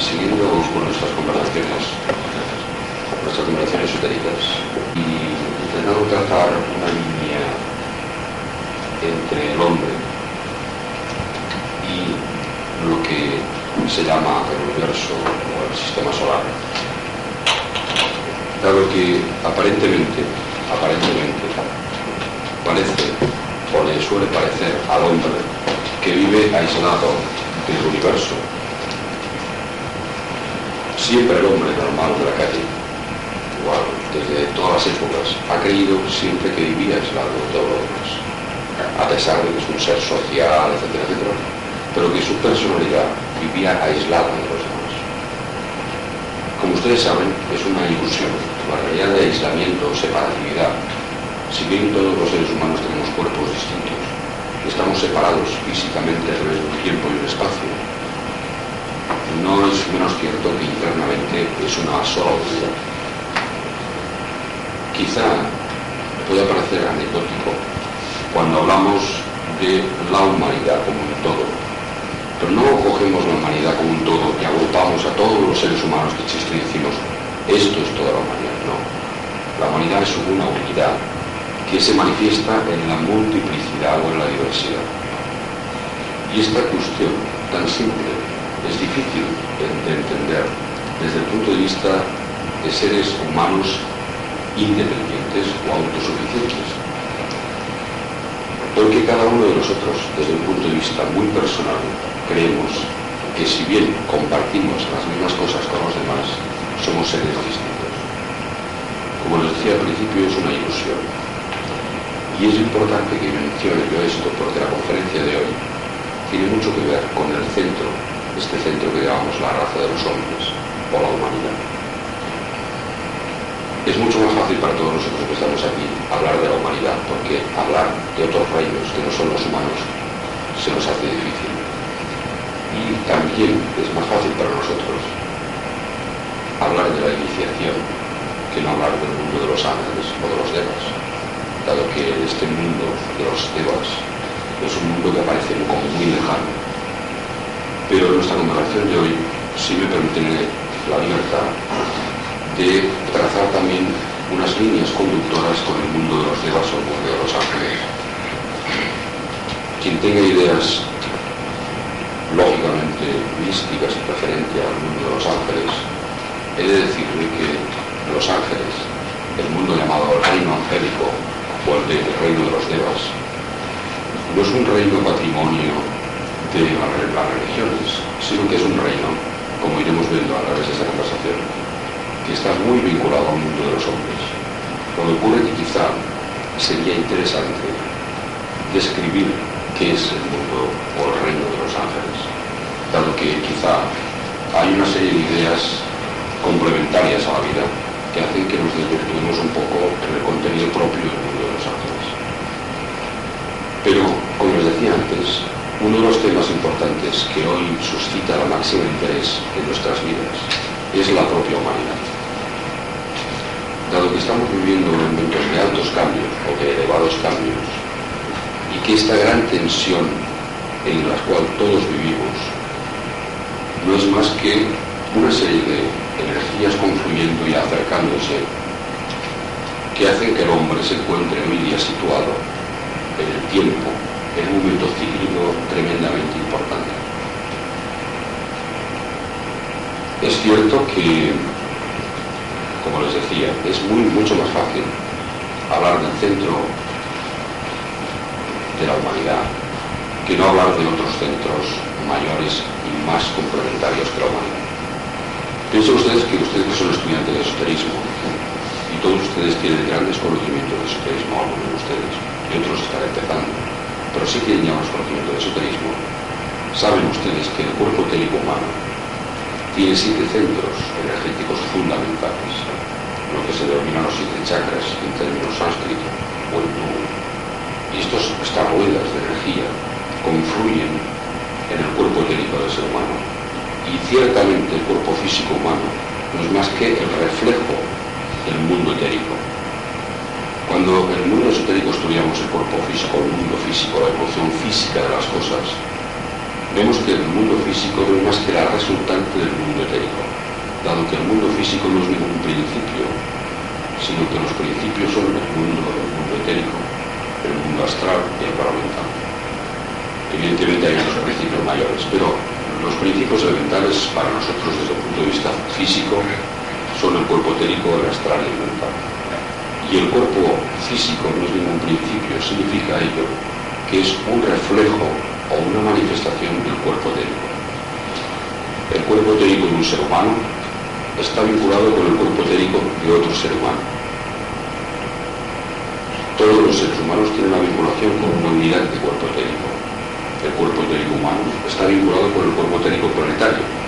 siguiendo con nuestras conversaciones, nuestras conversaciones esotéricas, y intentando trazar una línea entre el hombre y lo que se llama el universo o el sistema solar. Dado que aparentemente, aparentemente, parece o le suele parecer al hombre que vive aislado del universo. Siempre el hombre normal de la calle, igual, desde todas las épocas, ha creído siempre que vivía aislado de todo lo demás, a pesar de que es un ser social, etcétera, etcétera, pero que su personalidad vivía aislada de los demás. Como ustedes saben, es una ilusión, la realidad de aislamiento o separatividad. Si bien todos los seres humanos tenemos cuerpos distintos, estamos separados físicamente a través de un tiempo y un espacio. No es menos cierto que internamente es una sola unidad. Quizá pueda parecer anecdótico cuando hablamos de la humanidad como un todo, pero no cogemos la humanidad como un todo y agrupamos a todos los seres humanos que existen y decimos, esto es toda la humanidad. No. La humanidad es una unidad que se manifiesta en la multiplicidad o en la diversidad. Y esta cuestión tan simple es difícil de entender desde el punto de vista de seres humanos independientes o autosuficientes. Porque cada uno de nosotros, desde un punto de vista muy personal, creemos que si bien compartimos las mismas cosas con los demás, somos seres distintos. Como les decía al principio, es una ilusión y es importante que mencione yo esto porque la conferencia de hoy tiene mucho que ver con el centro, este centro que llamamos la raza de los hombres o la humanidad. Es mucho más fácil para todos nosotros que estamos aquí hablar de la humanidad porque hablar de otros reinos que no son los humanos se nos hace difícil. Y también es más fácil para nosotros hablar de la iniciación que no hablar del mundo de los ángeles o de los devas dado que este mundo de los Devas es un mundo que parece como muy lejano. Pero nuestra conversación de hoy sí me permite la libertad de trazar también unas líneas conductoras con el mundo de los Devas o el mundo de los ángeles. Quien tenga ideas lógicamente místicas y preferente al mundo de los ángeles, he de decirle que los ángeles, el mundo llamado reino angélico, o el reino de los devas, no es un reino patrimonio de las religiones, sino que es un reino, como iremos viendo a través de esta conversación, que está muy vinculado al mundo de los hombres. Lo que ocurre que quizá sería interesante describir qué es el mundo o el reino de los ángeles, dado que quizá hay una serie de ideas complementarias a la vida que hacen que nos desvirtuemos un poco en el contenido propio del mundo de los ángeles. Pero, como les decía antes, uno de los temas importantes que hoy suscita la máxima interés en nuestras vidas es la propia humanidad. Dado que estamos viviendo momentos de altos cambios o de elevados cambios, y que esta gran tensión en la cual todos vivimos no es más que una serie de energías confluyendo y acercándose que hacen que el hombre se encuentre hoy día situado en el tiempo, en un momento cíclico tremendamente importante. Es cierto que, como les decía, es muy, mucho más fácil hablar del centro de la humanidad que no hablar de otros centros mayores y más complementarios que la humanidad. Piensen ustedes que ustedes que son estudiantes de esoterismo y todos ustedes tienen grandes conocimientos de esoterismo, algunos de ustedes, y otros están empezando, pero sí tienen ya unos conocimientos de esoterismo, saben ustedes que el cuerpo etérico humano tiene siete centros energéticos fundamentales, lo que se denominan los siete chakras en términos sánscritos o hindú. Y estos, estas ruedas de energía confluyen en el cuerpo etérico del ser humano y ciertamente el cuerpo físico humano no es más que el reflejo del mundo etérico. Cuando en el mundo esotérico estudiamos el cuerpo físico, el mundo físico, la evolución física de las cosas, vemos que el mundo físico no es más que la resultante del mundo etérico. principio, sino que los principios son el mundo, el mundo etérico, el mundo astral y el paramental. Evidentemente hay otros principios mayores, pero los principios elementales para nosotros desde el punto de vista físico son el cuerpo etérico, el astral y el mental. Y el cuerpo físico no es ningún principio, significa ello que es un reflejo o una manifestación del cuerpo etérico. El cuerpo etérico de un ser humano está vinculado con el cuerpo etérico de otro ser humano. Todos los seres humanos tienen una vinculación con una unidad de cuerpo etérico. El cuerpo etérico humano está vinculado con el cuerpo etérico planetario.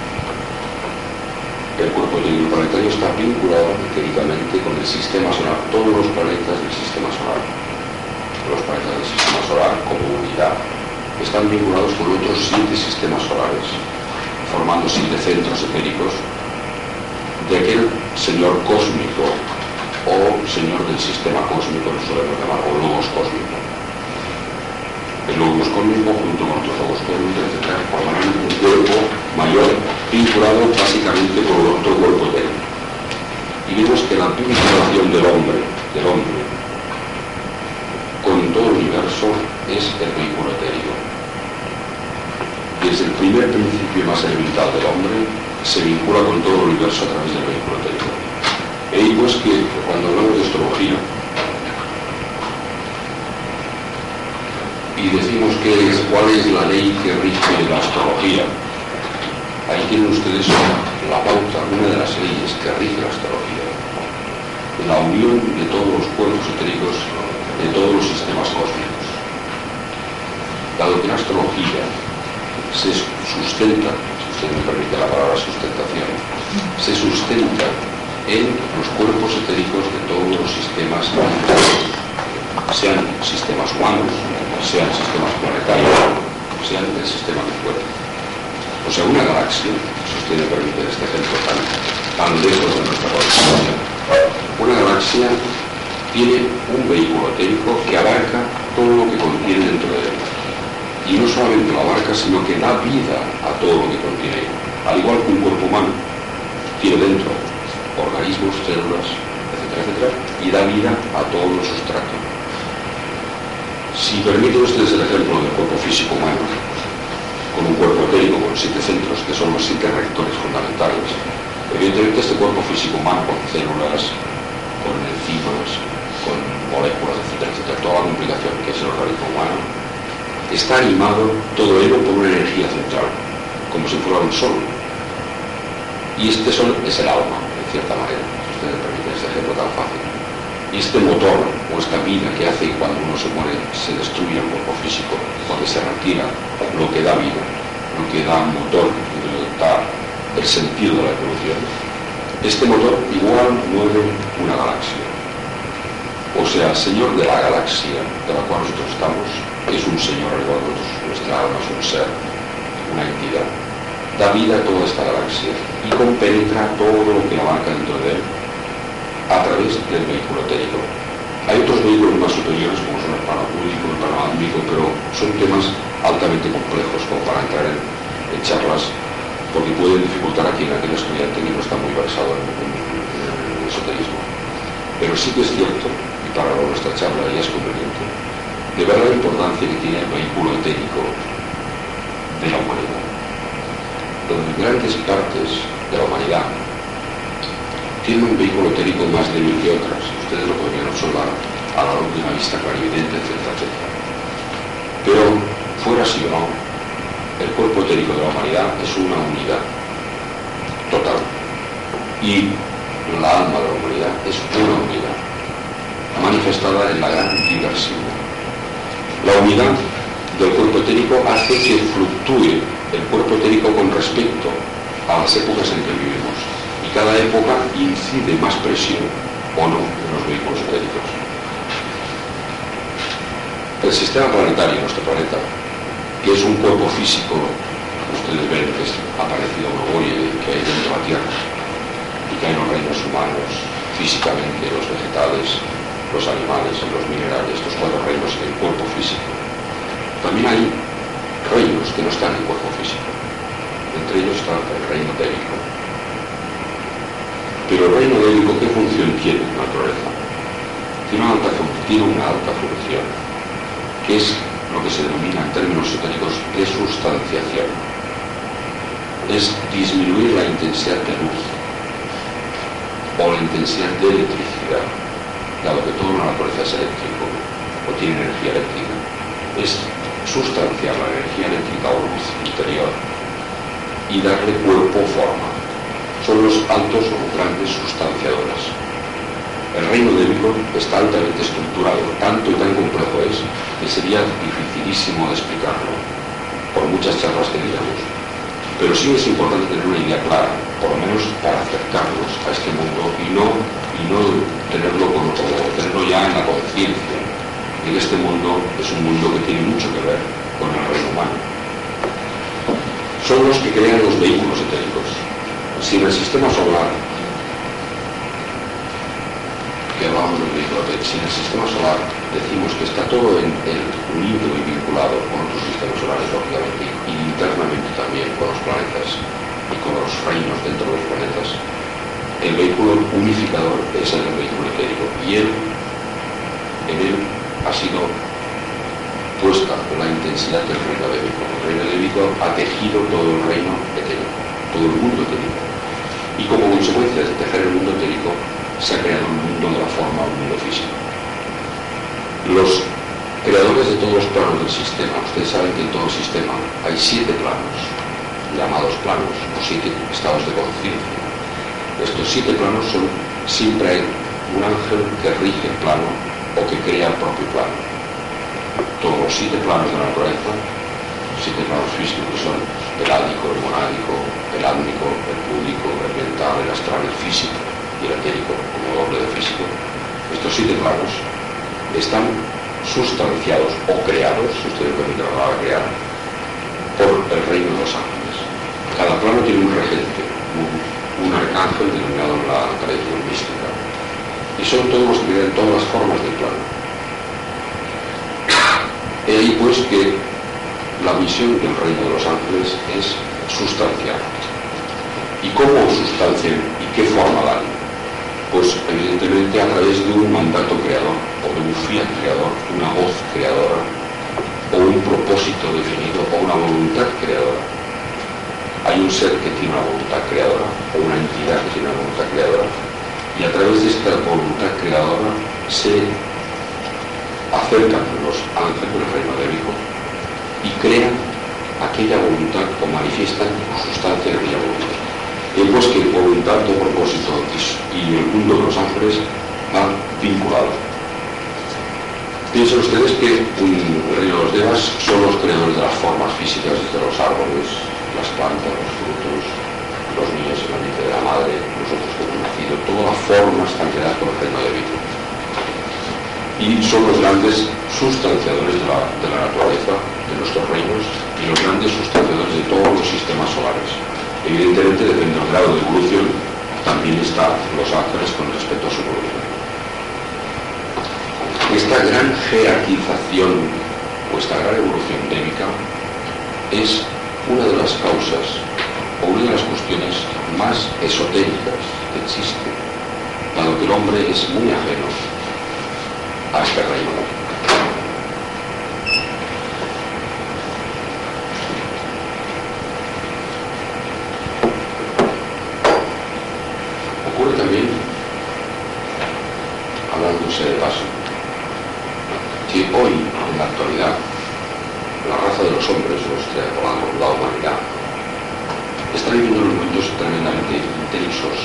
El cuerpo planetario está vinculado etéricamente con el sistema solar, todos los planetas del sistema solar. Los planetas del sistema solar como unidad están vinculados con otros siete sistemas solares, formando siete centros etéricos de aquel señor cósmico o señor del sistema cósmico, lo solemos llamar, o logos cósmico. El logos cósmico junto con otros logos cósmicos, etc., formarán un cuerpo mayor vinculado básicamente con otro cuerpo etérico. Y vemos que la vinculación del hombre, del hombre, con todo el universo es el vehículo etérico. Desde el primer principio más elemental del hombre se vincula con todo el universo a través del vehículo etérico. E digo es que cuando hablamos de astrología y decimos que es, cuál es la ley que rige la astrología, ahí tienen ustedes la pauta, una de las leyes que rige la astrología. La unión de todos los cuerpos etéricos de todos los sistemas cósmicos. Dado que la astrología se sustenta, si usted me permite la palabra sustentación, se sustenta en los cuerpos etéricos de todos los sistemas sean sistemas humanos, sean sistemas planetarios, sean el sistema de fuera. O sea, una galaxia, me permite este ejemplo tan, tan lejos de nuestra población, una galaxia tiene un vehículo etérico que abarca todo lo que contiene dentro de él. Y no solamente lo abarca, sino que da vida a todo lo que contiene. Al igual que un cuerpo humano tiene dentro organismos, células, etcétera, etcétera, y da vida a todos los sustratos. Si permiten ustedes el ejemplo del cuerpo físico humano, con un cuerpo etérico con siete centros, que son los siete rectores fundamentales, evidentemente este cuerpo físico humano con células, con enzimas, con moléculas, etcétera, etcétera, toda la complicación que es el organismo humano, está animado todo ello por una energía central, como si fuera un sol. Y este sol es el alma, en cierta manera, si ustedes me este ejemplo tan fácil. Este motor o esta vida que hace cuando uno se muere se destruya el cuerpo físico, porque se retira lo que da vida, lo que da motor, lo que da el sentido de la evolución. Este motor igual mueve una galaxia. O sea, el Señor de la galaxia de la cual nosotros estamos es un Señor que nosotros, nuestra alma es un ser, una entidad. Da vida a toda esta galaxia y compenetra todo lo que abarca dentro de él a través del vehículo etérico. Hay otros vehículos más superiores como son el parapúdico, el paramámico, pero son temas altamente complejos como para entrar en, charlas porque pueden dificultar a quien aquel estudiante que no está muy versado en, el esoterismo. Pero sí que es cierto para nuestra charla ya es conveniente, de ver la importancia que tiene el vehículo etérico de la humanidad. Donde grandes partes de la humanidad tienen un vehículo etérico más débil que otras, ustedes lo podrían observar a la una vista clarividente, etcétera, etcétera. Pero, fuera así o no, el cuerpo etérico de la humanidad es una unidad total. Y la alma de la humanidad es una unidad manifestada en la gran diversidad. La unidad del cuerpo etérico hace que fluctúe el cuerpo etérico con respecto a las épocas en que vivimos. Cada época incide más presión o no en los vehículos etéricos. El sistema planetario, nuestro planeta, que es un cuerpo físico, ustedes ven que es aparecido Oye, que hay dentro de la Tierra, y que hay los reinos humanos, físicamente, los vegetales, los animales, los minerales, estos cuatro reinos en el cuerpo físico. También hay reinos que no están en el cuerpo físico. Entre ellos está el reino etérico. Pero el reino débico, ¿qué función tiene en la naturaleza? Tiene una alta, tiene una alta función, que es lo que se denomina en términos esotéricos de sustanciación. Es disminuir la intensidad de luz o la intensidad de electricidad, dado que toda la naturaleza es eléctrico o tiene energía eléctrica. Es sustanciar la energía eléctrica o luz interior y darle cuerpo o forma. Son los altos o grandes sustanciadoras. El reino de Vigo está altamente estructurado, tanto y tan complejo es que sería dificilísimo de explicarlo, por muchas charlas que digamos. Pero sí es importante tener una idea clara, por lo menos para acercarnos a este mundo y no, y no tenerlo, tenerlo ya en la conciencia en este mundo es un mundo que tiene mucho que ver con el reino humano. Son los que crean los vehículos etéricos. Si en el sistema solar, que hablamos del vehículo si en el sistema solar decimos que está todo unido y vinculado con otros sistemas solares, lógicamente, y internamente también con los planetas y con los reinos dentro de los planetas, el vehículo unificador es el vehículo etérico y él, en él ha sido puesta la intensidad del reino de. El reino de ha tejido todo el reino etérico, todo el mundo etérico. Y como consecuencia de tejer el mundo etérico, se ha creado un mundo de la forma, un mundo físico. Los creadores de todos los planos del sistema, ustedes saben que en todo el sistema hay siete planos, llamados planos, o siete estados de conciencia. Estos siete planos son siempre un ángel que rige el plano o que crea el propio plano. Todos los siete planos de la naturaleza, siete planos físicos que son el ádico, el monádico, el álmico, el público, el mental, el astral, el físico y el etérico como doble de físico, estos siete planos están sustanciados o creados, si ustedes permiten la palabra crear, por el reino de los ángeles. Cada plano tiene un regente, un, un arcángel denominado en la tradición mística, y son todos los que tienen todas las formas del plano. He ahí pues que la misión del reino de los ángeles es sustanciar. ¿Y cómo sustancian y qué forma dan? Pues evidentemente a través de un mandato creador, o de un fiat creador, una voz creadora, o un propósito definido, o una voluntad creadora. Hay un ser que tiene una voluntad creadora, o una entidad que tiene una voluntad creadora, y a través de esta voluntad creadora se acercan los ángeles del reino de Vigo y crean manifiestan su sustancia en aquella voluntad. Y pues que voluntad o propósito y el mundo de los ángeles van vinculados. Piensen ustedes que el reino de los devas son los creadores de las formas físicas desde los árboles, las plantas, los frutos, los niños en la mente de la madre, nosotros que hemos nacido, toda la forma está creada por el reino de vida. Y son los grandes sustanciadores de de la naturaleza, de nuestros reinos, y los grandes sustanciadores de todos los sistemas solares. Evidentemente, depende del grado de evolución, también están los ángeles con respecto a su evolución. Esta gran jerarquización o esta gran evolución débica es una de las causas o una de las cuestiones más esotéricas que existe, dado que el hombre es muy ajeno a este reino. Ocurre también, hablándose de paso, que hoy, en la actualidad, la raza de los hombres, los que la humanidad, está viviendo unos momentos tremendamente intensos,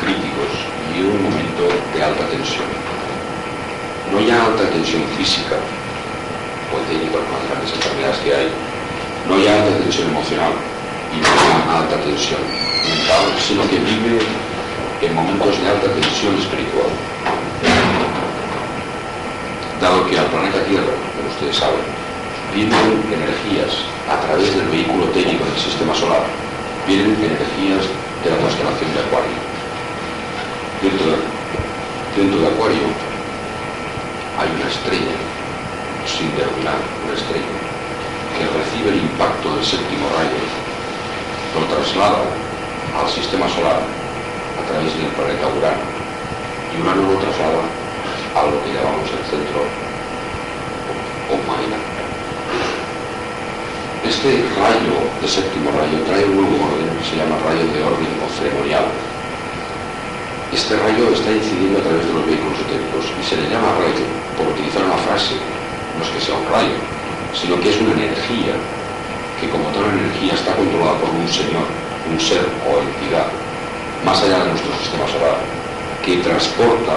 críticos y un momento de alta tensión. No ya alta tensión física, o técnica, con las grandes enfermedades que hay, no ya alta tensión emocional y no ya alta tensión mental, sino que vive en momentos de alta tensión espiritual. Dado que al planeta Tierra, como ustedes saben, vienen energías a través del vehículo técnico del sistema solar, vienen energías de la constelación de Acuario. Dentro de, Acuario hay una estrella, sin denominar una estrella, que recibe el impacto del séptimo rayo, lo traslada al sistema solar, a través del planeta Urano. Y Urano lo traslada a lo que llamamos el centro Omaina. Este rayo, de séptimo rayo, trae un nuevo orden que se llama rayo de orden o ceremonial. Este rayo está incidiendo a través de los vehículos etéricos y se le llama rayo por utilizar una frase, no es que sea un rayo, sino que es una energía que como toda energía está controlada por un señor, un ser o entidad, más allá de nuestro sistema solar, que transporta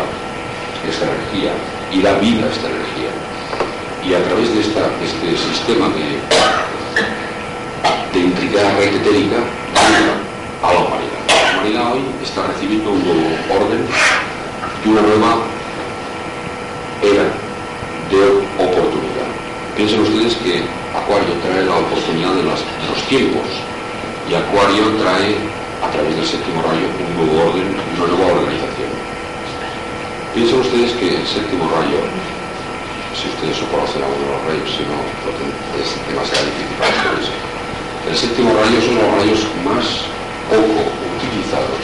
esta energía y da vida a esta energía. Y a través de esta, este sistema de de intricada red etérica a la humanidad. La humanidad hoy está recibiendo un nuevo orden y una nueva era de oportunidad. Piensen ustedes que Acuario trae la oportunidad de los tiempos y Acuario trae a través del séptimo rayo un nuevo orden una nueva organización. Piensen ustedes que el séptimo rayo si ustedes o conocen a uno de los rayos, si no, es demasiado difícil para ustedes. El séptimo rayo son los rayos más poco utilizados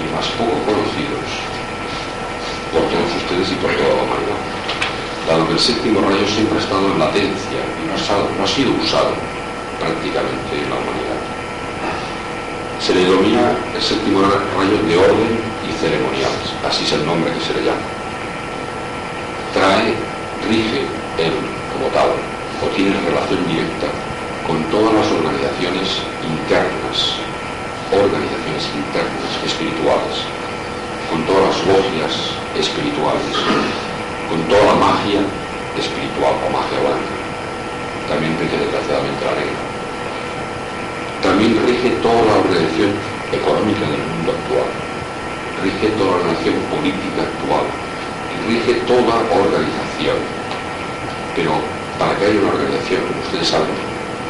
y más poco conocidos por todos ustedes y por toda la humanidad. Dado que el séptimo rayo siempre ha estado en latencia y no ha, sido usado prácticamente en la humanidad. Se le denomina el séptimo rayo de orden y ceremoniales, así es el nombre que se le llama. Trae rige él como tal o tiene relación directa con todas las organizaciones internas, organizaciones internas espirituales, con todas las logias espirituales, con toda la magia espiritual o magia blanca. También rige desgraciadamente la negra. También rige toda la organización económica del mundo actual, rige toda la organización política actual, rige toda organización. Pero para que haya una organización, como ustedes saben,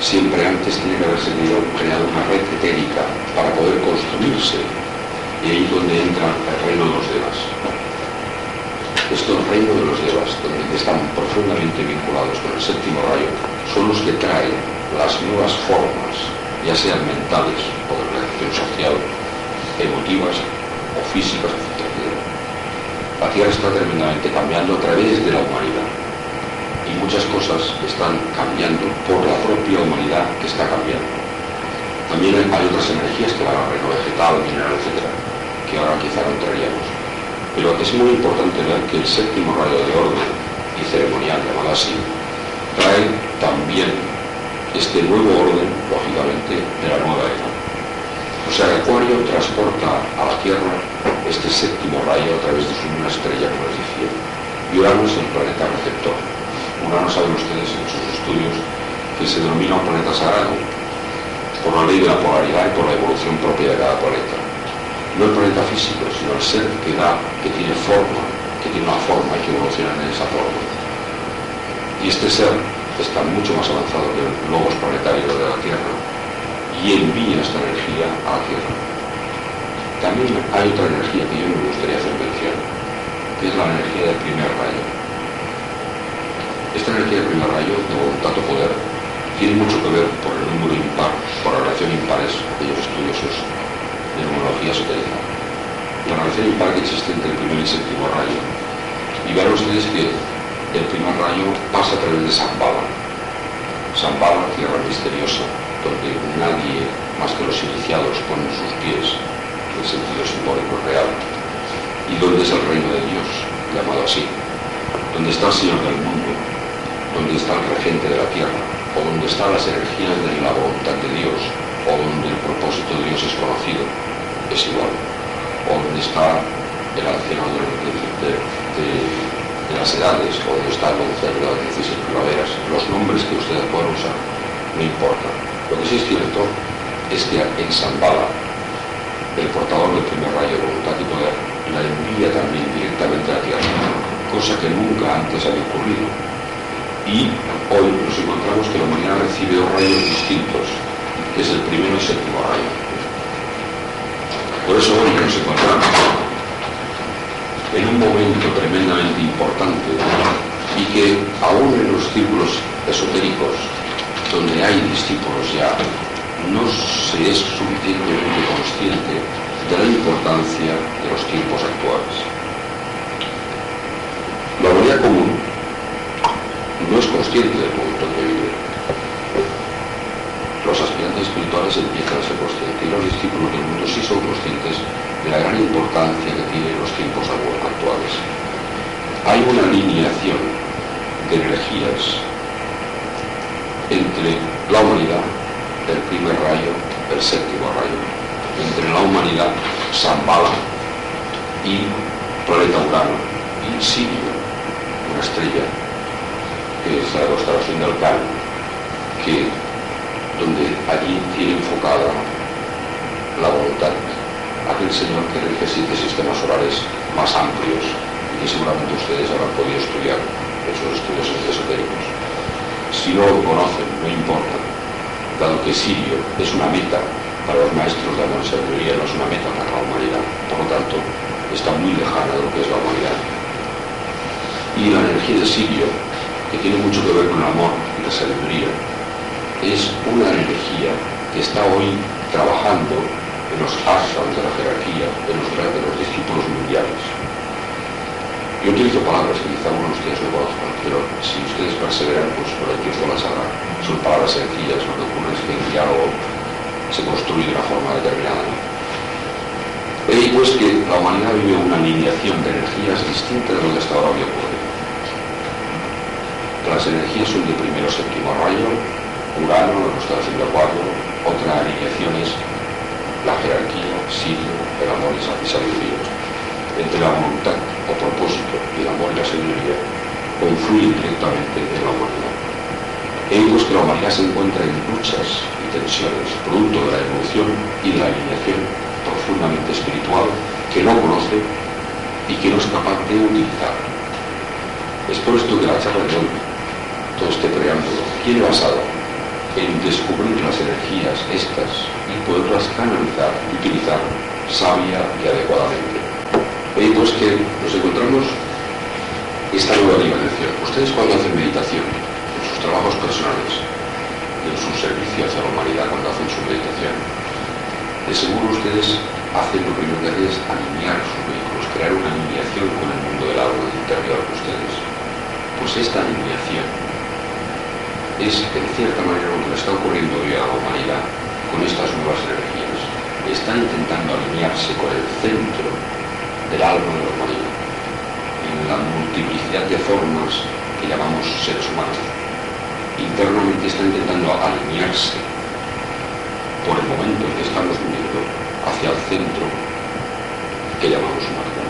siempre antes tiene que haberse creado una red etérica para poder construirse. Y ahí es donde entra el reino de los devas. Estos reinos de los devas, donde están profundamente vinculados con el séptimo rayo, son los que traen las nuevas formas, ya sean mentales o de organización social, emotivas o físicas, la Tierra está tremendamente cambiando a través de la humanidad. Y muchas cosas están cambiando por la propia humanidad que está cambiando. También hay otras energías que van al reino vegetal, mineral, etc., que ahora quizá no entraríamos. Pero es muy importante ver que el séptimo rayo de orden y ceremonial, llamado así, trae también este nuevo orden, lógicamente, de la nueva era. O sea, Acuario transporta a la Tierra este séptimo rayo a través de su estrella, como les decía. Y Urano es el planeta receptor. Urano saben ustedes en sus estudios que se denomina un planeta sagrado por la ley de la polaridad y por la evolución propia de cada planeta. No el planeta físico, sino el ser que da, que tiene forma, que tiene una forma y que evoluciona en esa forma. Y este ser está mucho más avanzado que el logos planetario de la Tierra y envía esta energía a la Tierra. También hay otra energía que yo me gustaría hacer mención, que es la energía del primer rayo. Esta energía del primer rayo, de voluntad o poder, tiene mucho que ver por el número impar, por la relación impares, aquellos estudiosos de numerología esotérica. La relación impar que existe entre el primer y el séptimo rayo. Y verán ustedes que el primer rayo pasa a través de San Bala. San Bala, tierra misteriosa, donde nadie más que los iniciados ponen sus pies, el sentido simbólico real, y donde es el reino de Dios, llamado así, donde está el Señor del mundo, donde está el regente de la tierra, o donde están las energías de la voluntad de Dios, o donde el propósito de Dios es conocido, es igual, o donde está el anciano de, las edades, o donde está el concepto de las 16 primaveras, los nombres que ustedes puedan usar, no importa, lo que sí es cierto es que en Zambala, el portador del primer rayo de voluntad y la envía también directamente a la Tierra, cosa que nunca antes había ocurrido. Y hoy nos encontramos que la humanidad recibe dos rayos distintos, que es el primero y el séptimo rayo. Por eso hoy nos encontramos en un momento tremendamente importante y que aún en los círculos esotéricos donde hay discípulos ya, no se es suficientemente consciente de la importancia de los tiempos actuales. La humanidad común no es consciente del momento en que vive. Los aspirantes espirituales empiezan a ser conscientes y los discípulos del mundo sí son conscientes la gran importancia que tienen los tiempos actuales. Hay una alineación de energías entre la humanidad, el primer rayo, el séptimo rayo, entre la humanidad, Zambala y planeta Urano y Sirio, una estrella que es la constelación del Can, que donde allí tiene enfocada la voluntad aquel señor que rige siete sistemas solares más amplios y que seguramente ustedes habrán podido estudiar en sus estudios esotéricos. Si no lo conocen, no importa, dado que Sirio es una meta para los maestros de la sabiduría, no es una meta para la humanidad, por lo tanto, está muy lejana de lo que es la humanidad. Y la energía de Sirio que tiene mucho que ver con el amor y la sabiduría, es una energía que está hoy trabajando en los ashrams de la jerarquía, en los, de los discípulos mundiales. Yo utilizo palabras que quizá algunos de ustedes no conozcan, pero si ustedes perseveran, pues por el Dios de la sabrán. Son palabras sencillas, lo que ocurre es que el diálogo se construye de una forma determinada. Y pues que la humanidad vive una alineación de energías distinta de lo que hasta ahora había ocurrido. Las energías son de primero séptimo rayo, Urano, la constelación de Acuario, otra alineación es la jerarquía, Sirio, el amor y sabiduría. Entre la voluntad o propósito y el amor y la sabiduría confluyen directamente en la humanidad. Hemos que la humanidad se encuentra en luchas y tensiones, producto de la evolución y de la alineación profundamente espiritual que no conoce y que no es capaz de utilizar. Es por esto que la charla de hoy todo este preámbulo tiene basado en descubrir las energías estas y poderlas canalizar y utilizar sabia y adecuadamente. Y pues que nos encontramos esta nueva dimensión. Ustedes cuando hacen meditación, en sus trabajos personales, en su servicio hacia la humanidad, cuando hacen su meditación, de seguro ustedes hacen lo primero que hacen es alinear sus vehículos, crear una alineación con el mundo del alma interior de ustedes. Pues esta alineación es en cierta manera lo que está ocurriendo hoy a la humanidad con estas nuevas energías. Está intentando alinearse con el centro del alma de la humanidad, en la multiplicidad de formas que llamamos seres humanos. Internamente está intentando alinearse por el momento en que estamos viviendo hacia el centro que llamamos humanidad.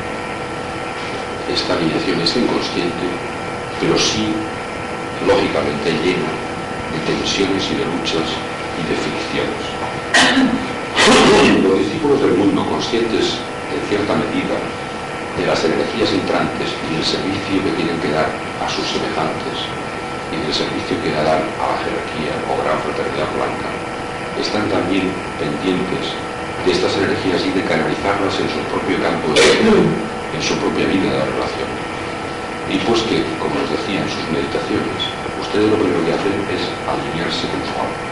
Esta alineación es inconsciente, pero sí lógicamente llena de tensiones y de luchas y de fricciones. Los discípulos del mundo, conscientes en cierta medida de las energías entrantes y del servicio que tienen que dar a sus semejantes y del servicio que darán a la jerarquía o gran fraternidad blanca, están también pendientes de estas energías y de canalizarlas en su propio campo de en su propia vida de la relación. Y pues que, como les decía en sus meditaciones, ustedes lo primero que hacen es alinearse con su alma.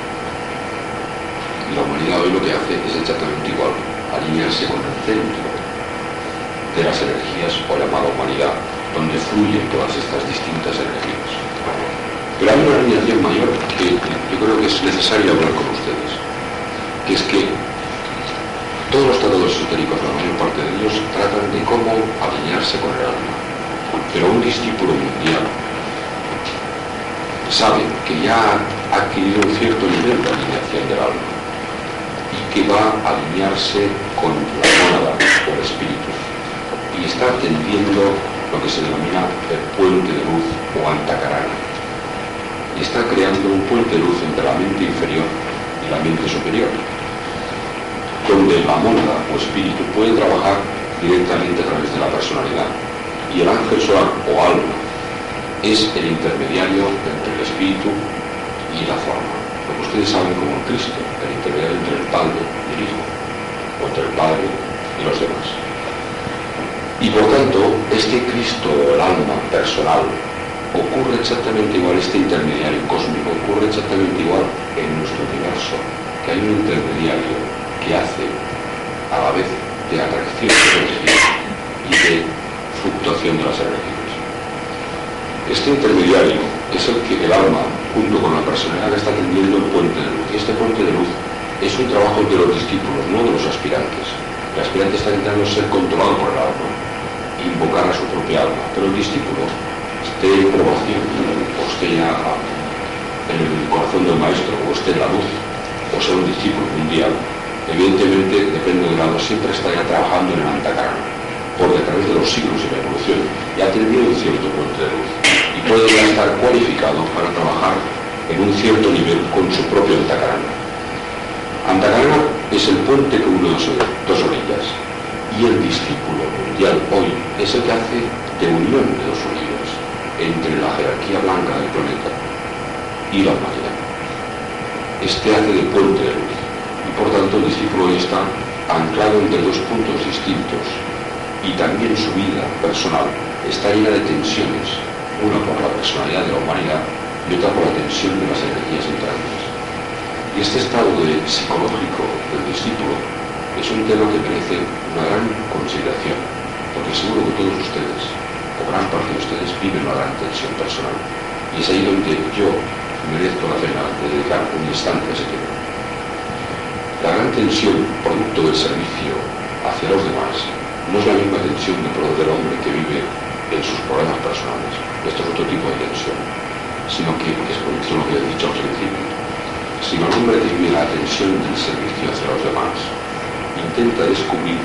Y la humanidad hoy lo que hace es exactamente igual, alinearse con el centro de las energías o llamada humanidad, donde fluyen todas estas distintas energías. Pero hay una alineación mayor que yo creo que es necesario hablar con ustedes, que es que todos los tratados esotéricos, la mayor parte de ellos, tratan de cómo alinearse con el alma pero un discípulo mundial sabe que ya ha adquirido un cierto nivel de alineación del alma y que va a alinearse con la mónada o el espíritu y está atendiendo lo que se denomina el puente de luz o antacarana. Y está creando un puente de luz entre la mente inferior y la mente superior donde la mónada o espíritu puede trabajar directamente a través de la personalidad y el ángel solar o alma es el intermediario entre el espíritu y la forma. Que ustedes saben como Cristo, el intermediario entre el Padre y el Hijo, o entre el Padre y los demás. Y por tanto, este Cristo, el alma personal, ocurre exactamente igual, este intermediario cósmico ocurre exactamente igual en nuestro universo, que hay un intermediario que hace a la vez de atracción de energía y de fluctuación de las energías. Este intermediario es el que el alma, junto con la personalidad, está tendiendo el puente de luz. Y este puente de luz es un trabajo de los discípulos, no de los aspirantes. El aspirante está intentando ser controlado por el alma, invocar a su propia alma, pero el discípulo esté en promoción, o esté ya en el corazón del maestro, o esté en la luz, o sea un discípulo mundial, evidentemente, depende del lado, siempre estaría trabajando en el antacarana, porque a través de los siglos y la evolución ya tiene un cierto puente de luz y puede ya estar cualificado para trabajar en un cierto nivel con su propio antacarana. Antacarana es el puente que une dos, dos orillas y el discípulo mundial hoy es el que hace de unión de dos orillas entre la jerarquía blanca del planeta y la humanidad. Este hace de puente de luz por tanto el discípulo hoy está anclado entre dos puntos distintos y también su vida personal está llena de tensiones, una por la personalidad de la humanidad y otra por la tensión de las energías entrañas. Y este estado psicológico del discípulo es un tema que merece una gran consideración, porque seguro que todos ustedes, o gran parte de ustedes, viven una gran tensión personal. Y es ahí donde yo merezco la pena de dedicar un instante a ese tema. La gran tensión, producto del servicio hacia los demás, no es la misma tensión del, del hombre que vive en sus problemas personales. Esto es otro tipo de tensión, sino que es por eso lo que he dicho al principio. Si el hombre que vive la tensión del servicio hacia los demás, intenta descubrir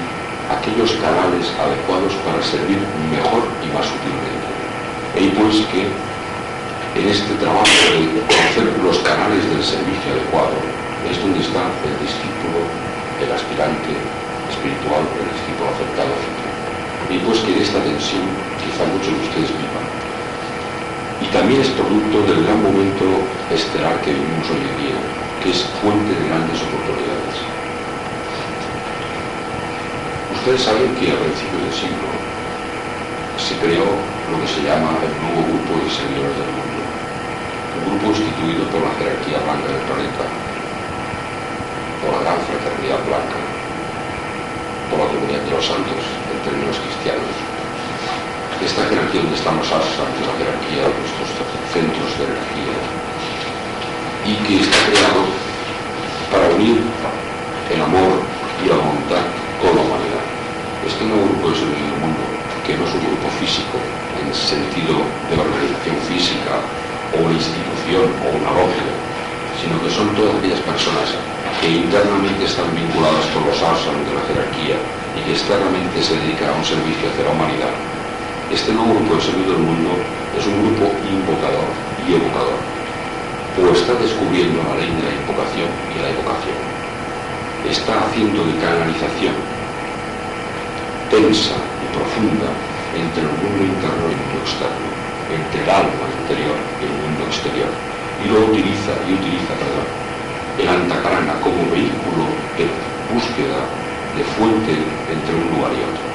aquellos canales adecuados para servir mejor y más útilmente. Y pues que en este trabajo de conocer los canales del servicio adecuado, es donde está el discípulo, el aspirante espiritual, el discípulo aceptado, Y pues que de esta tensión quizá muchos de ustedes vivan. Y también es producto del gran momento estelar que vivimos hoy en día, que es fuente de grandes oportunidades. Ustedes saben que al principio del siglo se creó lo que se llama el nuevo grupo de seguidores del mundo, un grupo instituido por la jerarquía blanca del planeta, por la gran fraternidad blanca, la comunidad de los santos en términos cristianos. Esta jerarquía donde estamos hasta la jerarquía de nuestros centros de energía y que está creado para unir el amor y la voluntad con la humanidad. Este nuevo grupo es el del mundo, que no es un grupo físico en el sentido de organización física o una institución o una logia, sino que son todas aquellas personas que internamente están vinculadas por los ársanos de la jerarquía y que externamente se dedican a un servicio hacia la humanidad. Este nuevo grupo de servicio del mundo es un grupo invocador y evocador, o está descubriendo la ley de la invocación y la evocación. Está haciendo de canalización tensa y profunda entre el mundo interno y el mundo externo, entre el alma interior y el mundo exterior, y lo utiliza y utiliza, perdón, el Antacarana como vehículo de búsqueda de fuente entre un lugar y otro.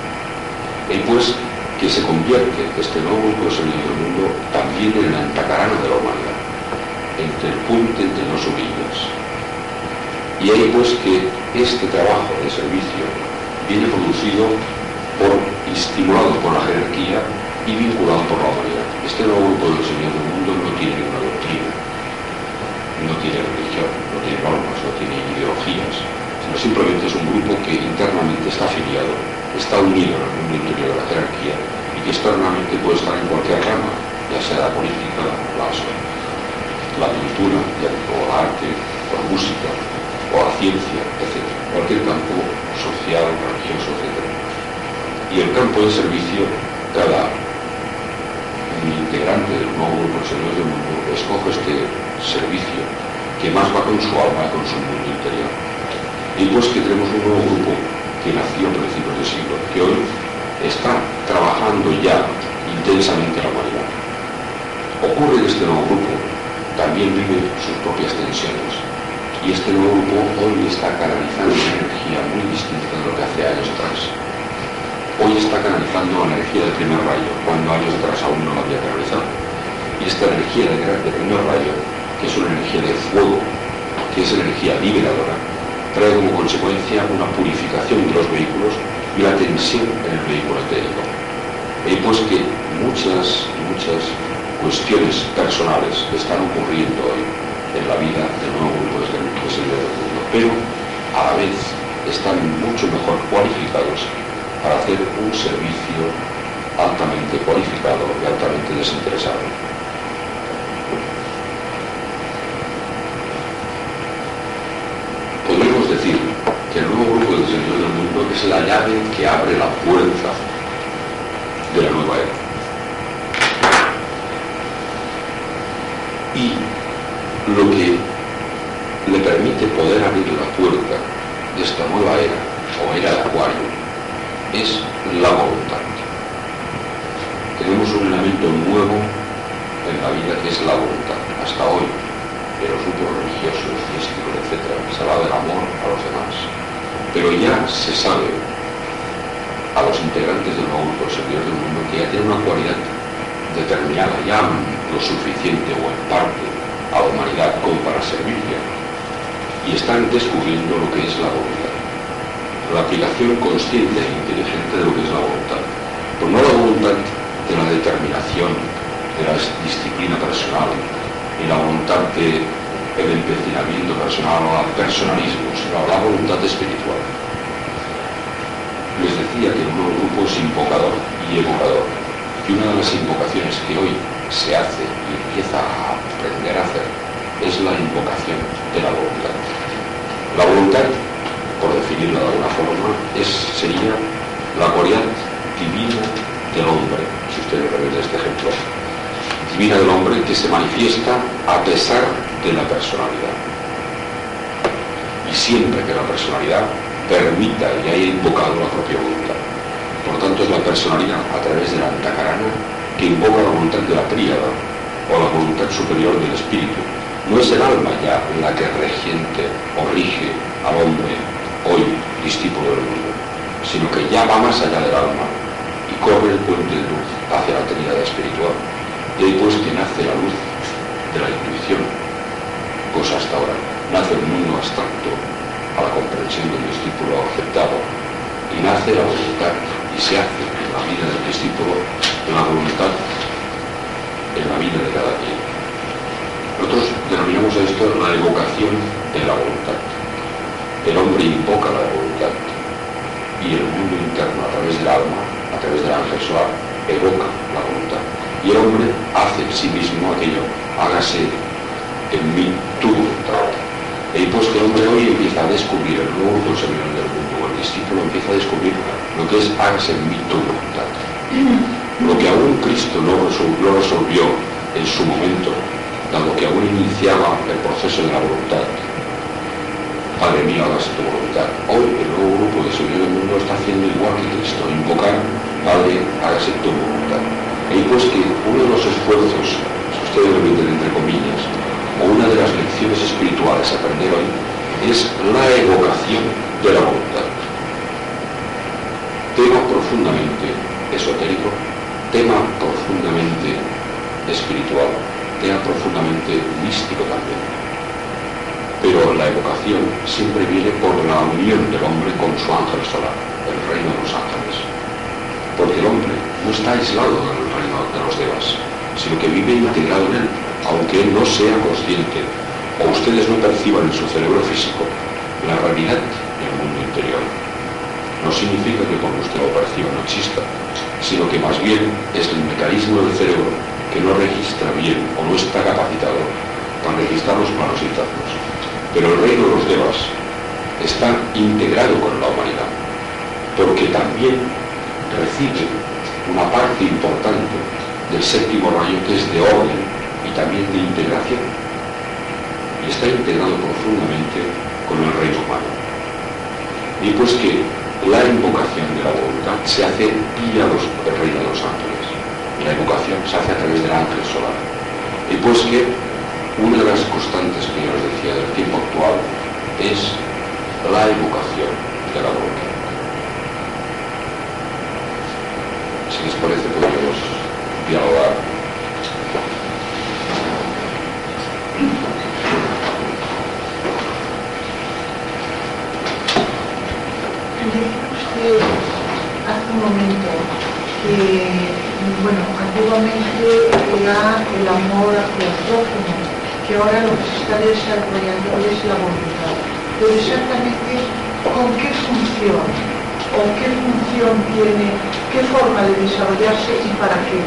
Y pues que se convierte este nuevo de del mundo también en el Antacarana de la humanidad, entre el puente entre dos orillas. Y ahí pues que este trabajo de servicio viene producido por, estimulado por la jerarquía y vinculado por la humanidad. Este nuevo grupo de los del mundo no tiene ninguna doctrina, no tiene religión, no tiene normas, no tiene ideologías, sino simplemente es un grupo que internamente está afiliado, está unido en mundo interior de la jerarquía y que externamente puede estar en cualquier rama, ya sea la política, la, la cultura, o el arte, o la música, o la ciencia, etc. Cualquier campo social, religioso, etc. Y el campo de servicio, cada integrante del nuevo grupo de del mundo escoge este servicio que más va con su alma y con su mundo interior. Y pues que tenemos un nuevo grupo que nació a principios del siglo, que hoy está trabajando ya intensamente la humanidad. Ocurre que este nuevo grupo también vive sus propias tensiones. Y este nuevo grupo hoy está canalizando una energía muy distinta de lo que hace años atrás. Hoy está canalizando la energía del primer rayo, cuando años atrás aún no la había canalizado. Y esta energía del primer rayo es una energía de fuego, que es energía liberadora, trae como consecuencia una purificación de los vehículos y la tensión en el vehículo etérico. Y pues que muchas, muchas cuestiones personales están ocurriendo hoy en la vida del nuevo grupo de servicios mundo, pero a la vez están mucho mejor cualificados para hacer un servicio altamente cualificado y altamente desinteresado. Podemos decir que el nuevo grupo de Señor del mundo es la llave que abre la puerta de la nueva era. Y lo que le permite poder abrir la puerta de esta nueva era, o era de acuario, es la voluntad. Tenemos un elemento nuevo en la vida que es la voluntad. Hasta hoy, en los grupos religiosos, místicos, etc., se habla del amor a los demás. Pero ya se sabe a los integrantes del nuevo grupo servidores del mundo que ya tiene una cualidad determinada, ya lo suficiente o en parte a la humanidad como para servirle y están descubriendo lo que es la voluntad. La aplicación consciente e inteligente de lo que es la voluntad. Pues no la voluntad de la determinación, de la disciplina personal, ni la voluntad del empecinamiento personal o el personalismo, sino la voluntad espiritual. Les decía que uno grupo es invocador y evocador. Y una de las invocaciones que hoy se hace y empieza a aprender a hacer es la invocación de la voluntad. La voluntad, por definirla de alguna forma, es, sería la cualidad divina del hombre, si ustedes de este ejemplo, divina del hombre que se manifiesta a pesar de la personalidad. Y siempre que la personalidad permita y haya invocado la propia voluntad. Por tanto, es la personalidad a través de la antacarana que invoca la voluntad de la tríada o la voluntad superior del espíritu, no es el alma ya la que regiente o rige al hombre hoy discípulo del mundo, sino que ya va más allá del alma y corre el puente de luz hacia la trinidad espiritual. Y ahí pues que nace la luz de la intuición, cosa hasta ahora. Nace el mundo abstracto a la comprensión del discípulo aceptado y nace la voluntad y se hace en la vida del discípulo la voluntad en la vida de cada día. Nosotros denominamos a esto la evocación de la voluntad. El hombre invoca la voluntad y el mundo interno a través del alma, a través del ángel solar, evoca la voluntad. Y el hombre hace en sí mismo aquello, hágase en mí tu voluntad. Y pues que el hombre hoy empieza a descubrir, el nuevo consumidor del mundo, el discípulo empieza a descubrir lo que es hágase en mí tu voluntad. Lo que aún Cristo no resolvió en su momento dado que aún iniciaba el proceso de la voluntad. Padre mío, hágase tu voluntad. Hoy el nuevo grupo de Señor del Mundo está haciendo igual que Cristo, invocar, Padre, hágase tu voluntad. Y pues que uno de los esfuerzos, si ustedes lo entienden entre comillas, o una de las lecciones espirituales a aprender hoy, es la evocación de la voluntad. Tema profundamente esotérico, tema profundamente espiritual profundamente místico también. Pero la evocación siempre viene por la unión del hombre con su ángel solar, el reino de los ángeles. Porque el hombre no está aislado del de los devas, sino que vive integrado en él, aunque él no sea consciente o ustedes no perciban en su cerebro físico la realidad del mundo interior. No significa que por usted lo perciba no exista, sino que más bien es el mecanismo del cerebro que no registra bien o no está capacitado para registrar los planos internos. Pero el reino de los devas está integrado con la humanidad, porque también recibe una parte importante del séptimo rayo que es de orden y también de integración. Y está integrado profundamente con el reino humano. Y pues que la invocación de la voluntad se hace vía los, el reino de los ángeles la evocación se hace a través del ángel solar. Y pues que una de las constantes que yo les decía del tiempo actual es la evocación de la voluntad. Si les parece, podemos dialogar. Tendríamos que un momento que, bueno, antiguamente era el amor hacia el prójimo, que ahora lo que se está desarrollando es la voluntad. Pero exactamente con qué función, o qué función tiene, qué forma de desarrollarse y para qué.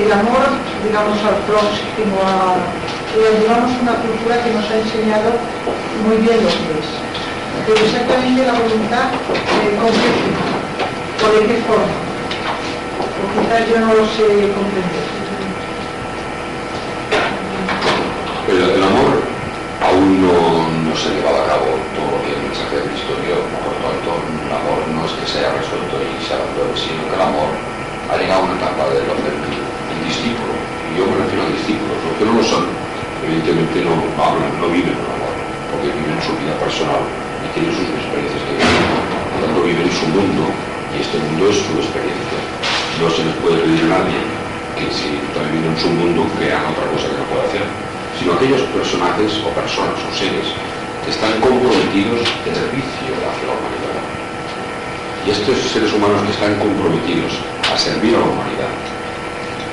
El amor, digamos, al próximo, a, eh, digamos, una cultura que nos ha enseñado muy bien lo que es. Pero exactamente la voluntad, eh, ¿con qué ¿O de qué forma? O quizás yo no lo sé comprender. El amor aún no, se ha llevado a cabo todo lo que el mensaje de Cristo dio, por lo tanto el amor no es que se haya resuelto y se abandone, sino que el amor ha llegado a una etapa de lo del discípulo, y yo me refiero a discípulos, los que no lo son, evidentemente no hablan, no viven el amor, porque viven su vida personal y tienen sus experiencias que viven, por lo tanto viven su mundo y este mundo es su experiencia. No se les puede pedir a nadie que si está viviendo en su mundo que haga otra cosa que no pueda hacer, sino aquellos personajes o personas o seres que están comprometidos en servicio hacia la humanidad. Y estos seres humanos que están comprometidos a servir a la humanidad,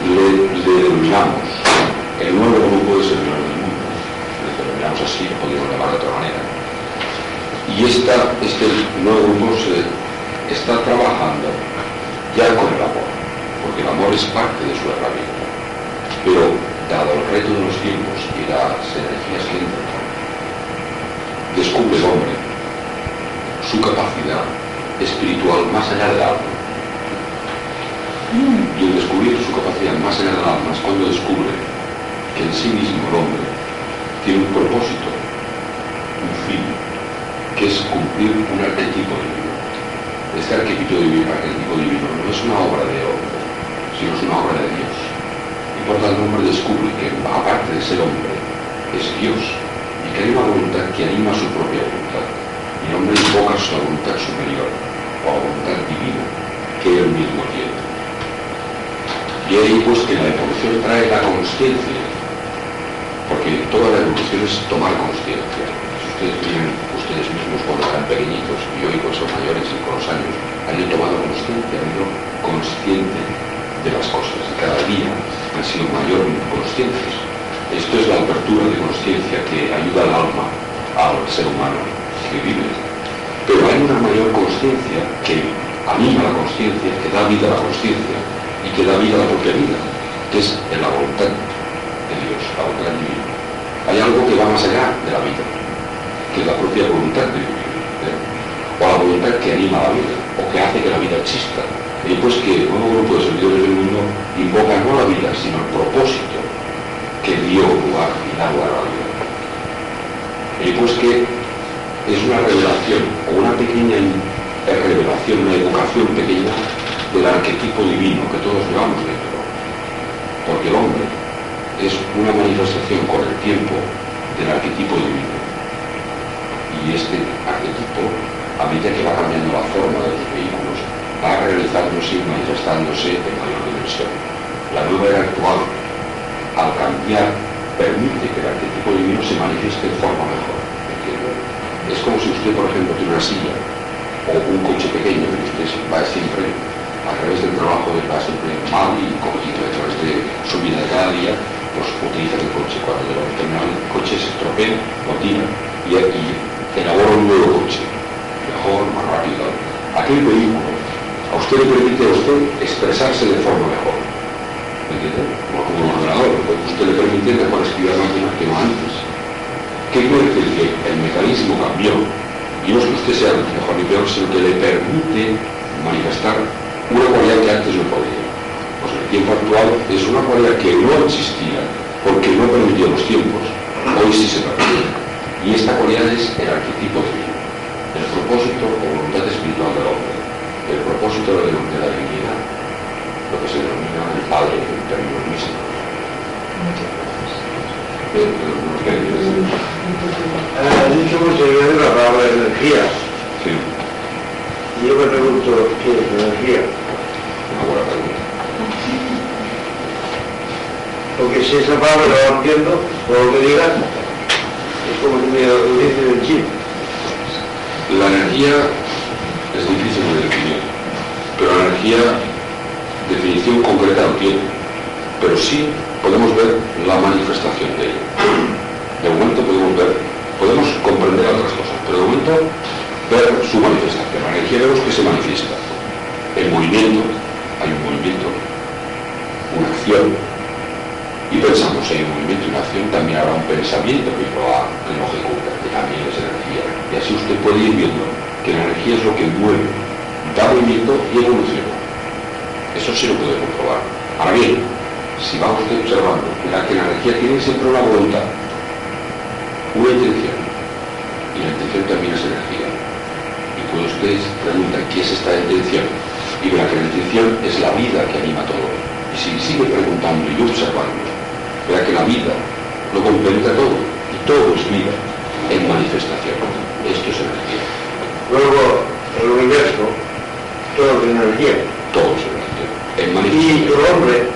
le, denominamos el nuevo grupo de servidores del mundo. Le denominamos así, lo podemos llamar de otra manera. Y esta, este nuevo grupo está trabajando ya con el amor, porque el amor es parte de su herramienta. Pero, dado el reto de los tiempos y las energías que entran, descubre el hombre su capacidad espiritual más allá del alma. Y el descubrir su capacidad más allá del alma es cuando descubre que en sí mismo el hombre tiene un propósito, un fin, que es cumplir un arquetipo de vida este arquetipo divino, arquetipo divino no es una obra de hombre, sino es una obra de Dios. Tanto el hombre descubre que aparte de ser hombre, es Dios y que hay una voluntad que anima su propia voluntad. Y el hombre invoca su voluntad superior o voluntad divina que él mismo tiene. Y ahí pues que la evolución trae la conciencia, porque toda la evolución es tomar conciencia. Si ustedes tienen ustedes mismos cuando eran pequeñitos y hoy pues son mayores y con los años han ido tomando conciencia, han ido consciente de las cosas cada día han sido mayormente conscientes. Esto es la apertura de conciencia que ayuda al alma, al ser humano que vive. Pero hay una mayor conciencia que anima la conciencia, que da vida a la conciencia y que da vida a la propia vida, que es en la voluntad de Dios, la voluntad divina. Hay algo que va más allá de la vida que la propia voluntad de vivir, ¿eh? o la voluntad que anima la vida, o que hace que la vida exista. Y pues que un grupo de servidores del mundo invoca no la vida, sino el propósito que dio lugar lugar a la vida. Y pues que es una revelación, o una pequeña revelación, una educación pequeña del arquetipo divino que todos llevamos dentro. Porque el hombre es una manifestación con el tiempo del arquetipo divino y este arquetipo, a medida que va cambiando la forma de los vehículos, va realizándose y manifestándose en mayor dimensión. La nueva era actual, al cambiar, permite que el arquetipo divino se manifieste de forma mejor. Es como si usted, por ejemplo, tiene una silla o un coche pequeño que usted va siempre a través del trabajo, va siempre mal y cogido a través de su vida de cada día, pues utiliza el coche. Cuando termina el coche se estropea, lo y, y elabora un nuevo coche, mejor, más rápido. Aquel vehículo a usted le permite a usted expresarse de forma mejor. ¿Me entiende? Como un ordenador, usted le permite mejor escribir máquinas que no antes. ¿Qué quiere decir? Que el mecanismo cambió y no es que usted sea mejor ni peor, sino que le permite manifestar una cualidad que antes no podía. Pues el tiempo actual es una cualidad que no existía porque no permitía los tiempos. Hoy sí se permite. Y esta cualidad es el arquetipo divino, el propósito o voluntad espiritual del hombre, el propósito de la divinidad, lo que se denomina el Padre en términos místicos. Ha dicho muchas veces la palabra energía. Sí. Y yo me pregunto, ¿qué es energía? Una buena pregunta. Porque si esa palabra la entiendo, por lo que digas, es como que me dice del chip. La energía pero energía definición concreta no tiene, pero sí podemos ver la manifestación de ella. De momento podemos ver, podemos comprender otras cosas, pero de momento ver su manifestación. La energía vemos que se manifiesta. El movimiento, hay un movimiento, una acción, y pensamos en un movimiento y una acción, también habrá un pensamiento que lo, que lo ejecuta, que también es energía. Y así usted puede ir viendo que la energía es lo que mueve, da movimiento y evoluciona. Eso sí lo puede comprobar. Ahora bien, si va usted observando, verá que la energía tiene siempre una voluntad, una intención, y la intención también es energía. Y cuando usted pregunta qué es esta intención, y verá que la intención es la vida que anima todo. Y si sigue preguntando y observando, verá que la vida lo complementa todo, y todo es vida en manifestación. Esto es energía. Luego, el universo, todo es energía. Todo es energía. En Y el hombre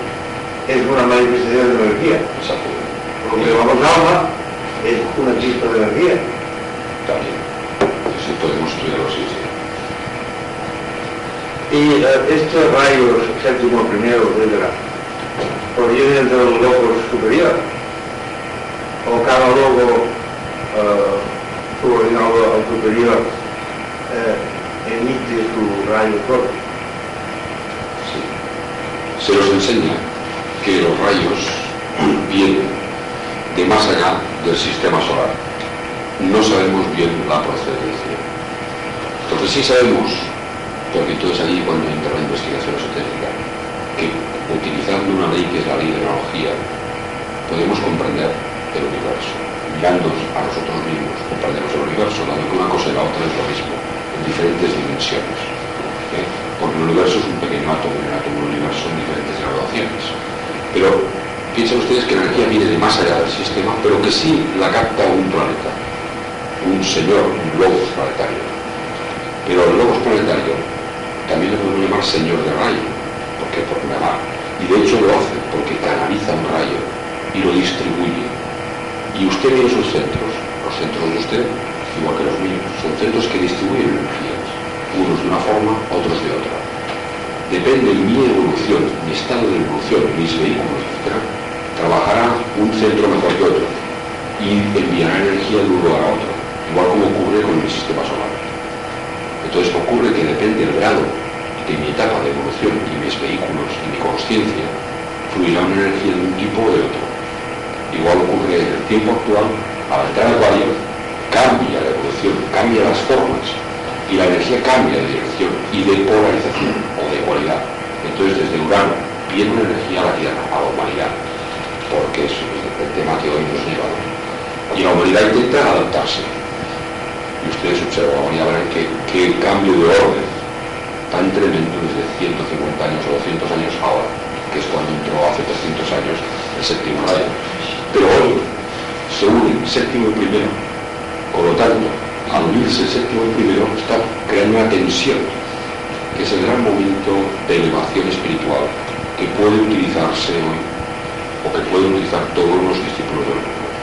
es una manifestación de energía. Exacto. Lo que llamamos alma es una chispa de energía. También. Sí, podemos estudiarlo así, sí. Y eh, estos rayos séptimo, primero, etcétera, provienen de los logos superior. O cada logo eh, subordinado al superior eh, emite su rayo propio. Sí. Se nos enseña que los rayos vienen de más allá del sistema solar. No sabemos bien la procedencia. Entonces sí sabemos, porque entonces allí cuando entra la investigación esotérica, que utilizando una ley que es la ley de analogía, podemos comprender el universo. Mirándonos a nosotros mismos, comprendemos el universo, dado que una cosa y la otra es lo mismo, diferentes dimensiones. ¿eh? Porque el universo es un pequeño átomo y un átomo del universo en diferentes graduaciones. Pero piensen ustedes que la energía viene de más allá del sistema, pero que sí la capta un planeta, un señor, un logos planetario. Pero el logos planetario también lo podemos llamar señor de rayo, porque por llamar. Y de hecho lo hace porque canaliza un rayo y lo distribuye. Y usted ve esos centros, los centros de usted, igual que los míos, son centros que distribuyen energías, unos de una forma, otros de otra. Depende de mi evolución, mi estado de evolución, mis vehículos, etc., trabajará un centro mejor que otro y enviará energía de un lugar a otro, igual como ocurre con el sistema solar. Entonces ocurre que depende del grado de mi etapa de evolución y mis vehículos y mi conciencia, fluirá una energía de un tipo o de otro. Igual ocurre en el tiempo actual, al entrar Acuario, cambia cambia las formas y la energía cambia de dirección y de polarización o de cualidad. Entonces desde Urano viene una energía a la Tierra, a la humanidad, porque es el tema que hoy nos lleva. Y la humanidad intenta adaptarse. Y ustedes observan, humanidad verán que, que cambio de orden tan tremendo desde 150 años o 200 años ahora, que es cuando entró hace 300 años el séptimo rayo. Pero hoy se unen séptimo y primero. Por lo tanto, al unirse el séptimo y primero, está creando una tensión, que es el gran momento de elevación espiritual que puede utilizarse hoy, o que pueden utilizar todos los discípulos del mundo.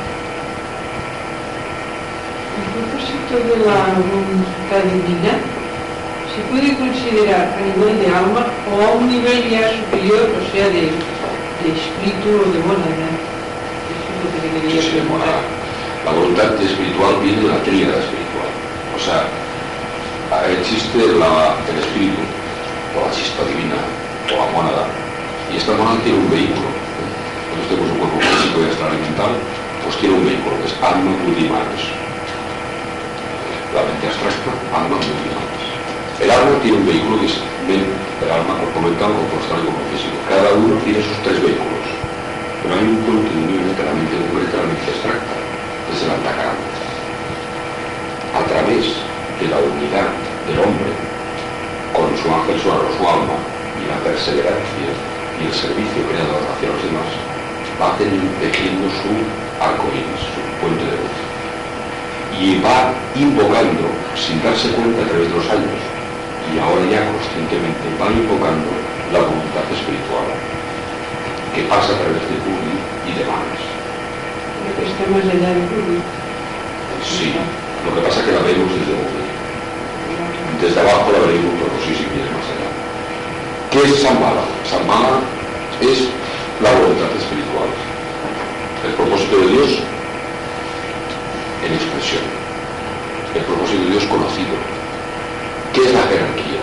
El propósito de la voluntad divina se puede considerar a nivel de alma o a un nivel ya superior, o sea, de, de espíritu o de monada. Eso es lo que quería Sí, sí, preguntar. La, voluntad espiritual viene de la tríada espiritual. O sea, existe el espíritu, o la chispa divina, o la mónada, y esta mónada tiene un vehículo. ¿eh? Cuando usted con su cuerpo físico y mental, pues tiene un vehículo que es alma multimanes. La mente abstracta, alma multimanes. El alma tiene un vehículo que es el alma, cuerpo mental, cuerpo astral y cuerpo físico. Cada uno tiene sus tres vehículos. Pero hay un punto de unión entre la mente concreta la mente abstracta, el antacarana. A través de la unidad del hombre con su ángel suave, su alma, y la perseverancia y el servicio creador hacia los demás, va tejiendo su arco iris, su puente de luz. Y va invocando, sin darse cuenta a través de los años, y ahora ya conscientemente, va invocando la voluntad espiritual, que pasa a través de Kuli y de Manas. Que está más allá del público. Sí, lo que pasa es que la vemos desde Kuli. Desde abajo la veremos, pero sí, sí viene más allá. ¿Qué es Sambala? Sambala es la voluntad espiritual, el propósito de Dios en expresión, el propósito de Dios conocido. ¿Qué es la jerarquía?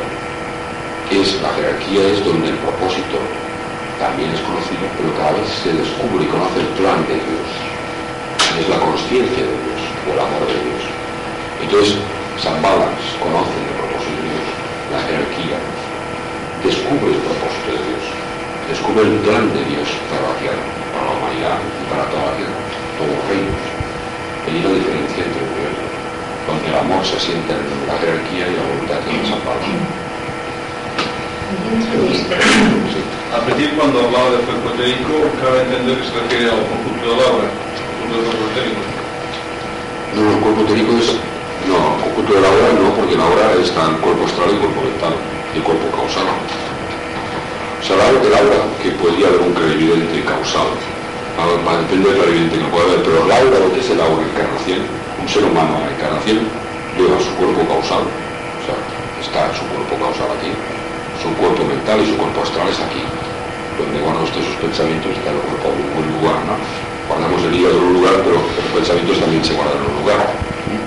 Es, la jerarquía es donde el propósito también es conocido, pero cada vez se descubre y conoce el plan de Dios. Es la conciencia de Dios o el amor de Dios. Entonces, San Balas conoce el propósito de Dios, la jerarquía, descubre el propósito de Dios, descubre el plan de Dios para la tierra, para la humanidad y para toda la tierra, todos los reinos. Hay una diferencia entre uno y otro, donde el amor se siente en la jerarquía y la voluntad en San Pablo. Sí. Al principio, cuando hablaba de etérico, cabe entender que se refiere al conjunto de la obra, No, el cuerpo etérico es. No, conjunto de la obra no, porque la obra está el cuerpo astral y cuerpo mental, y cuerpo causal. Se hablaba de la obra que podría haber un clarividente causal. Ahora, va a depender del clarividente que puede haber, pero la obra, lo que es el aura encarnación, un ser humano a la encarnación, lleva su cuerpo causal, o sea, está su cuerpo causal aquí, su cuerpo mental y su cuerpo astral es aquí. Donde guarda usted sus pensamientos está el cuerpo en un lugar, ¿no? Guardamos el hígado en un lugar, pero los pensamientos también se guardan en un lugar.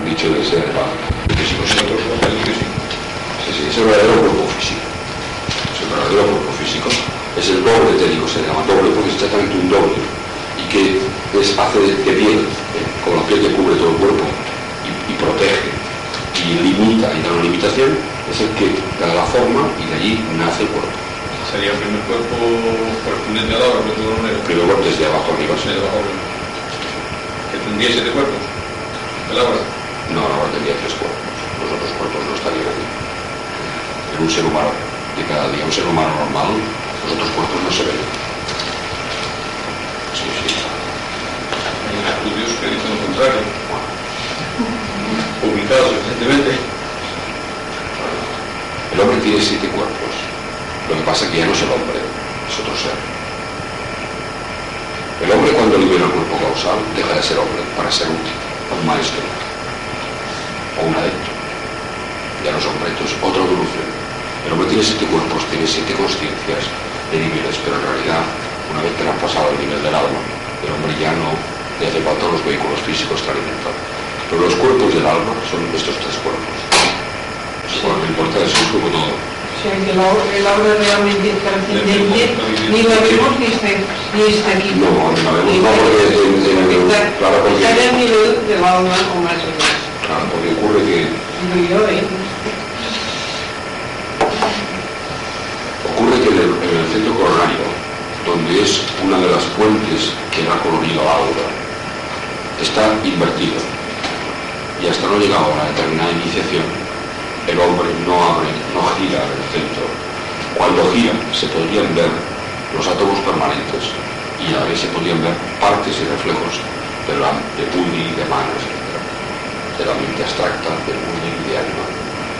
Dicho de ser físico, sí, sí, sí, es el verdadero cuerpo físico. Es el verdadero cuerpo físico. Es el doble etérico, se llama doble porque es exactamente un doble. Y que es, hace de, piel, eh, con la piel que cubre todo el cuerpo y, y protege y limita y da una limitación, es el que da la forma y de allí nace el cuerpo. Sería el primer cuerpo correspondiente a la obra, de alguna manera. Primero desde abajo arriba. Sí, de abajo arriba. Que tendría siete cuerpos. El obra. No, ahora tendría tres cuerpos. Los otros cuerpos no estarían aquí. En un ser humano de cada día, un ser humano normal, los otros cuerpos no se ven. Sí, sí. Hay estudios que dicen lo contrario. Publicados recientemente. El hombre tiene siete cuerpos. Lo que pasa es que ya no es el hombre, es otro ser. El hombre cuando libera el cuerpo causal deja de ser hombre para ser un, un maestro o un adepto. Ya no es hombre, entonces otra evolución. El hombre tiene siete cuerpos, tiene siete conciencias de niveles, pero en realidad, una vez que le han pasado el nivel del alma, el hombre ya no le hace falta los vehículos físicos que alimentan. Pero los cuerpos del alma son estos tres cuerpos. Lo que importa es poco todo. Sea que la, el obra realmente es trascendente, ni la vemos ni está, ni está aquí. No, no la vemos, no, porque en- en- está, claro, porque- está en el nivel del alma o más o menos. Claro, porque ocurre que yo, ¿eh? Ocurre que en el, en el centro coronario, donde es una de las fuentes que da colorido aura, está invertido. Y hasta no llega a una determinada iniciación, el hombre no abre, no gira el centro. Cuando gira, se podrían ver los átomos permanentes y a la vez se podrían ver partes y reflejos de, la, de Budi, de manos, etc. De la mente abstracta, del mundo y de alma.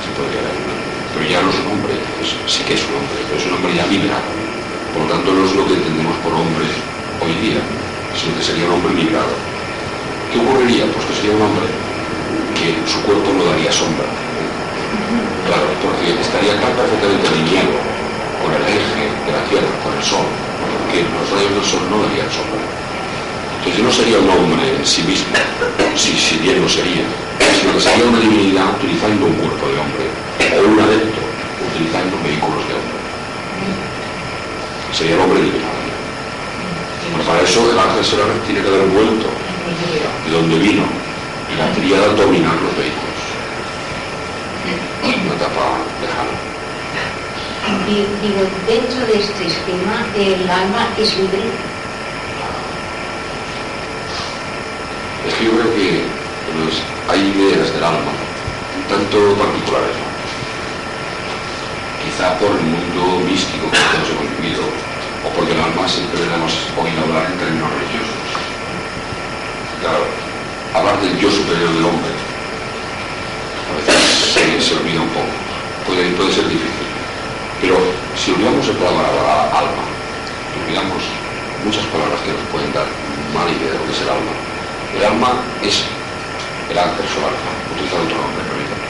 Se podría ver pero ya no es un hombre, entonces sí que es un hombre, pero es un hombre ya liberado. Por lo tanto, no es lo que entendemos por hombre hoy día, sino que sería un hombre liberado. ¿Qué ocurriría? Pues que sería un hombre que su cuerpo no daría sombra. Claro, porque estaría tan perfectamente alineado con el eje de la Tierra, con el Sol, que los rayos del Sol no darían sombra. Entonces no sería un hombre en sí mismo, si, si bien lo sería, sino que sería una divinidad utilizando un cuerpo de hombre, o un adepto utilizando vehículos de hombre. Sería el hombre liberado. Bueno, para eso el ángel Serapis tiene que haber vuelto de donde vino y la tríada dominar los vehículos. Etapa lejana. Di- Digo, dentro de este esquema, el alma es libre. Es que yo creo que hay ideas del alma, tanto particulares, ¿no? quizá por el mundo místico que todos hemos vivido, o porque el alma siempre le hemos oído hablar en términos religiosos. Claro, hablar del yo superior del hombre a veces se, olvida un poco, puede, puede ser difícil. Pero si olvidamos el palabra alma, olvidamos muchas palabras que nos pueden dar mala idea de lo que es el alma. El alma es el ángel solar, utilizar otro nombre, permítame,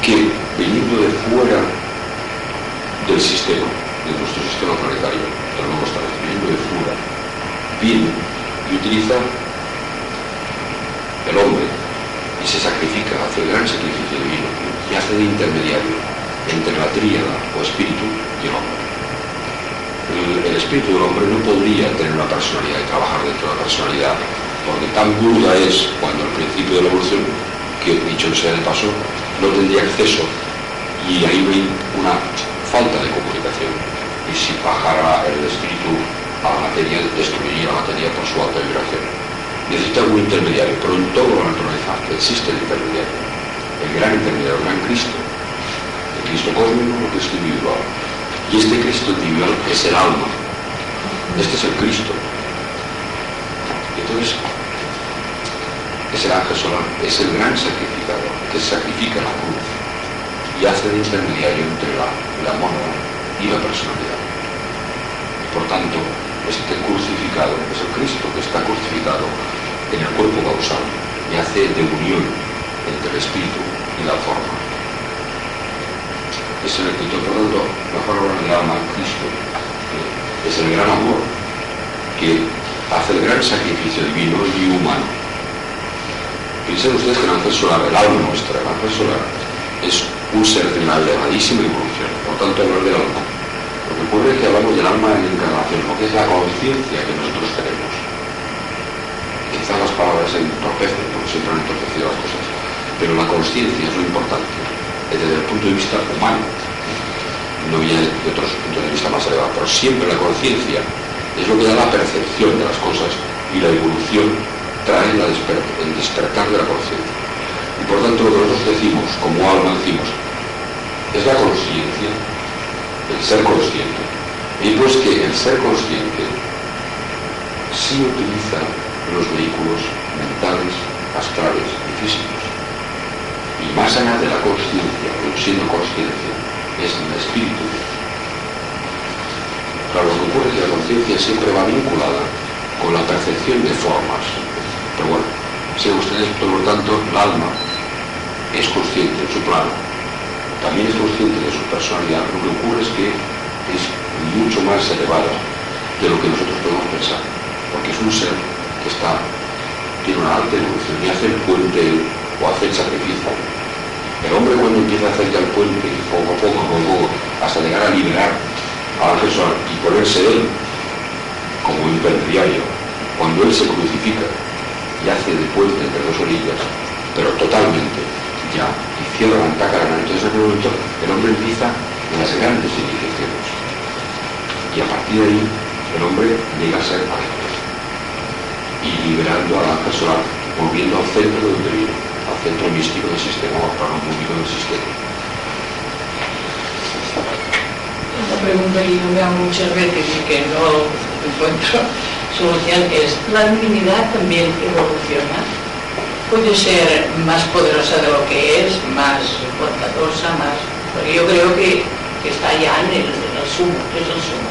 que viniendo de fuera del sistema, de nuestro sistema planetario, del nuevo establecimiento de Fura, viene y utiliza el hombre y se sacrifica, hace el gran sacrificio divino y hace de intermediario entre la tríada o espíritu y el hombre. El, el espíritu del hombre no podría tener una personalidad y trabajar dentro de la personalidad, porque tan burda es cuando al principio de la evolución que, dicho sea de paso, no tendría acceso y ahí hay una falta de comunicación. Y si bajara el espíritu a la materia, destruiría la materia por su alta vibración. Necesita un intermediario, pero en toda la naturaleza existe el intermediario. El gran intermediario, el gran Cristo. El Cristo cósmico, el Cristo individual. Y este Cristo individual es el alma. Este es el Cristo. Entonces, es el ángel solar, es el gran sacrificador, que sacrifica la cruz y hace de intermediario entre la, la mónada y la personalidad. Por tanto, este crucificado es el Cristo que está crucificado en el cuerpo causal y hace de unión entre el espíritu y la forma. Es el escritor, por tanto, la forma del alma Cristo eh, es el gran amor que hace el gran sacrificio divino y humano. Piensen ustedes que el ángel solar, el alma nuestra, el ángel solar, es un ser de una elevadísima evolución. Por tanto, hablar del alma. Lo que ocurre es que hablamos del alma en encarnación, lo que es la conciencia que nosotros palabras se entorpecen, porque siempre han entorpecido las cosas. Pero la conciencia es lo importante, desde el punto de vista humano. No viene de otros puntos de vista más elevados, pero siempre la conciencia es lo que da la percepción de las cosas y la evolución trae la el despertar de la conciencia. Y por tanto lo que nosotros decimos, como alma decimos, es la conciencia, el ser consciente. Y pues que el ser consciente sí utiliza los vehículos mentales, astrales y físicos. Y más allá de la conciencia, siendo conciencia, es el espíritu. Claro, lo que ocurre es que la conciencia siempre va vinculada con la percepción de formas. Pero bueno, si ustedes, por lo tanto, el alma es consciente en su plano, también es consciente de su personalidad, lo que ocurre es que es mucho más elevada de lo que nosotros podemos pensar, porque es un ser que está, tiene una alta evolución y hace el puente o hace el sacrificio. El hombre cuando empieza a hacer ya el puente, poco a poco, poco a poco, hasta llegar a liberar a la persona y ponerse él como intermediario, cuando él se crucifica y hace de puente entre dos orillas, pero totalmente ya, y cierra la antacarana, entonces en aquel momento el hombre empieza las grandes iniciaciones. Y a partir de ahí el hombre llega a ser ángel. Y liberando al ángel solar, volviendo al centro de donde vino, al centro místico del sistema, o al plano público del sistema. Esta pregunta que yo me hago muchas veces y que no encuentro solución es, ¿la divinidad también evoluciona? Puede ser más poderosa de lo que es, más bondadosa, más... Porque yo creo que, que está ya en el, en el sumo, que es el sumo.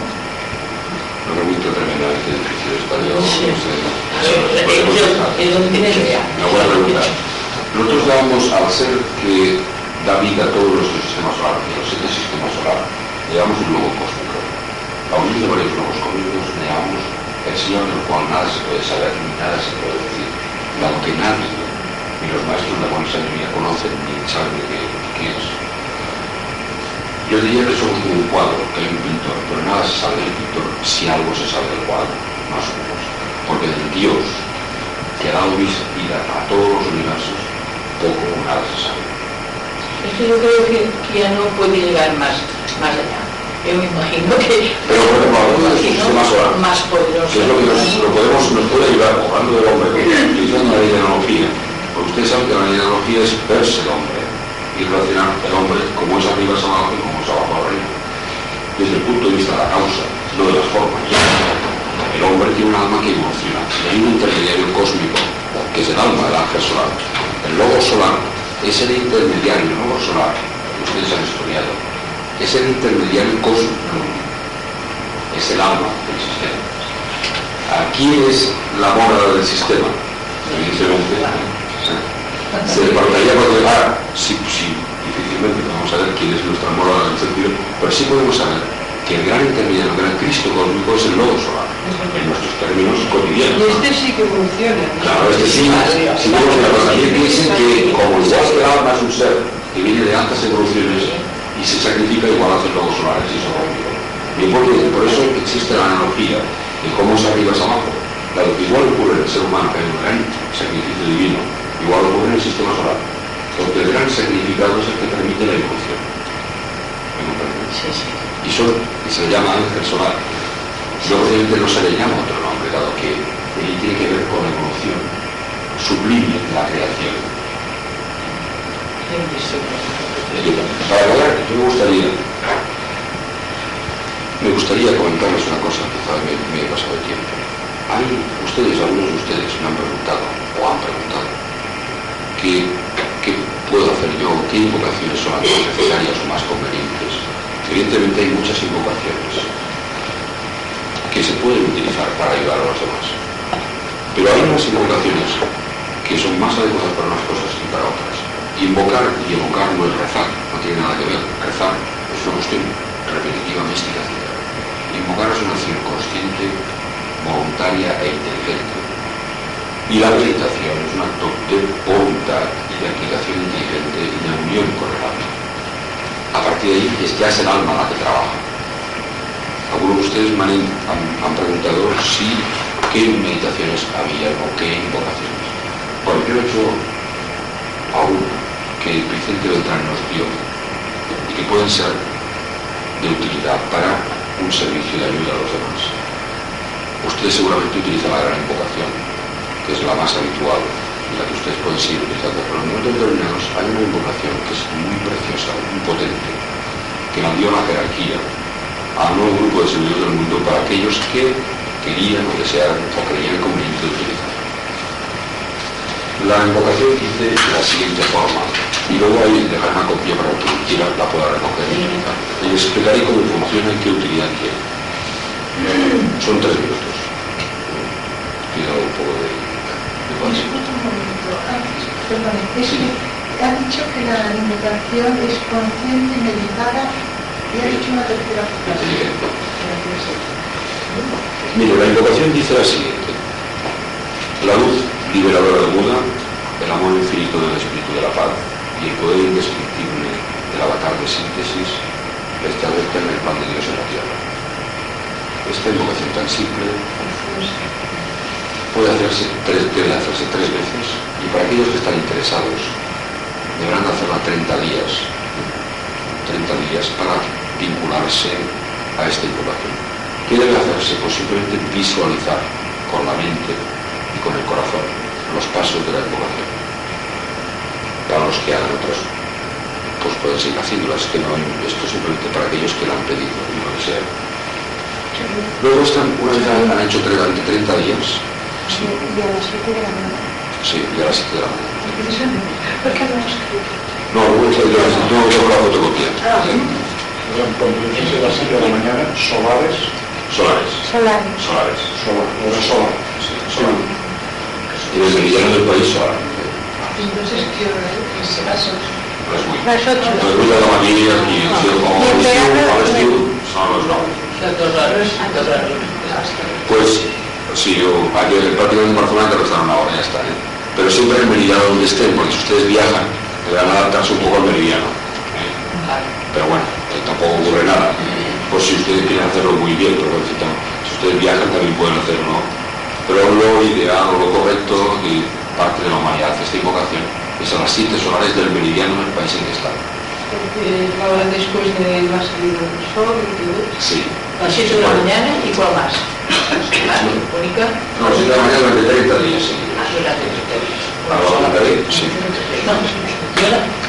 Una pregunta tremendamente difícil esta, yo no Sí. sé. Nosotros damos al ser que da vida a todo nuestro sistema solar, que los siete sistemas solar, le damos un globo cósmico. A unir de varios globos cósmicos le damos el Señor del cual nada se puede saber ni nada se puede decir, dado que nadie, ni los maestros de la buena conocen ni saben de qué, qué es. Yo diría que somos como un cuadro, que hay un pintor, pero nada se sabe del pintor si algo se sabe del cuadro, más o menos. Porque del Dios que ha dado vida a todos los universos, poco o nada se sabe. Es que yo creo que, que ya no puede llegar más, más allá. Yo me imagino que... Pero, del imagino sistema solar, Más poderoso. que es lo que nos, lo podemos, nos puede ayudar, hablando del hombre, utilizando la ley de analogía. Porque ustedes saben que la ley de analogía es verse el hombre y relacionar el hombre como es arriba es abajo y como es abajo arriba. Desde el punto de vista de la causa, no de las formas. Tiene un alma que evoluciona hay un intermediario cósmico, que es el alma del ángel solar. El logo solar es el intermediario, el logo solar, ustedes han estudiado, es el intermediario cósmico, es el alma del sistema. Aquí es la morada del sistema, evidentemente. Se departaría por llegar, sí, sí, difícilmente vamos a ver quién es nuestra morada en el sentido, Pero sí podemos saber que el gran intermediario, el gran Cristo cósmico es el lodo solar, en nuestros términos cotidianos. Y este sí que funciona. Claro, este sí, si vemos una cosa, también piensen que como igual que el alma es un ser que viene de altas evoluciones y se sacrifica igual hace el lodo solar, es eso cósmico. Bien, porque por eso existe la analogía de cómo es arriba es abajo. Claro, que igual ocurre en el ser humano, que hay un gran sacrificio divino, igual ocurre en el sistema solar. Porque el gran sacrificado es el que permite la evolución. Sí, sí. Y, son, y se le llama ángel solar. Yo obviamente no se le llama otro nombre, dado que él tiene que ver con la evolución sublime de la creación. Para acabar, yo me gustaría, me gustaría comentarles una cosa, quizá me, me he pasado el tiempo. Hay ustedes, algunos de ustedes me han preguntado, o han preguntado, ¿qué, qué puedo hacer yo? ¿Qué invocaciones son las más necesarias o más convenientes? Evidentemente hay muchas invocaciones que se pueden utilizar para ayudar a los demás. Pero hay unas invocaciones que son más adecuadas para unas cosas y para otras. Invocar y evocar no es rezar, no tiene nada que ver. Rezar es una cuestión repetitiva, mística, etc. Invocar es una acción consciente, voluntaria e inteligente. Y la meditación es un acto de voluntad y de aplicación inteligente y de unión con el alma. A partir de ahí es ya es el alma la que trabaja. Algunos de ustedes me han, han, preguntado si qué meditaciones había o qué invocaciones. Bueno, yo he hecho a que Vicente Beltrán nos dio y que pueden ser de utilidad para un servicio de ayuda a los demás. Ustedes seguramente utilizan la gran invocación, que es la más habitual la que ustedes pueden seguir utilizando, pero en momentos determinados hay una invocación que es muy preciosa, muy potente, que nos dio la jerarquía a un nuevo grupo de servidores del mundo para aquellos que querían o desearan o creían conveniente utilizar. La invocación dice la siguiente forma, y luego ahí dejar una copia para que quiera la pueda recoger y les explicaré cómo funciona y qué utilidad tiene. Son tres minutos. Pido un poco paz. Disculpa un momento. Perdone, es ha dicho que la alimentación es consciente, meditada y ha dicho una tercera frase. Mire, la invocación dice la siguiente. La luz liberadora del Buda, el amor infinito del Espíritu de la Paz y el poder indescriptible del avatar de síntesis establecen el pan de Dios en la tierra. Esta invocación tan simple puede hacerse tres, debe hacerse tres veces y para aquellos que están interesados deberán hacerla 30 días 30 días para vincularse a esta invocación. ¿Qué debe hacerse? Pues simplemente visualizar con la mente y con el corazón los pasos de la invocación. Para los que hagan otros, pues pueden seguir haciéndolas, que no, esto es simplemente para aquellos que la han pedido y lo desean. Luego están, una vez han, hecho durante 30 días, sí, Y a las 7 de la mañana. sí, y a las 7 de la mañana. ¿Por qué no has escrito? No, luego está- yo no tengo la fotocopia. Ah, Cuando empiece a las 7 de la mañana, solares, Solares, Solares. solares. solar, hora solar. Sí, solar. Y desde el meridiano del país solar. Entonces, ¿qué hora es? Las ocho. Las vuit. Las ocho. Les vuit de la matinada aquí, o sigui, com a l'estiu, a l'estiu són les 9. Las dos horas, dos horas. Pues, yo, aquí prácticamente en Barcelona te restan una hora, ya está. ¿eh? Pero siempre en el meridiano donde estén, porque si ustedes viajan, deberán adaptarse un poco al meridiano. ¿eh? Pero bueno, eh, tampoco ocurre nada. Pues si ustedes quieren hacerlo muy bien, pero si, ustedes viajan también pueden hacerlo, ¿no? Pero lo ideal o lo correcto y parte de la humanidad esta invocación es a las siete solares del meridiano del país en que están. Porque es la hora después de la salida del sol y todo eso. Sí. A las 7 de la mañana y cuál más. Única. No, si de la mañana durante 30 días. Ah, durante A la voluntad, sí.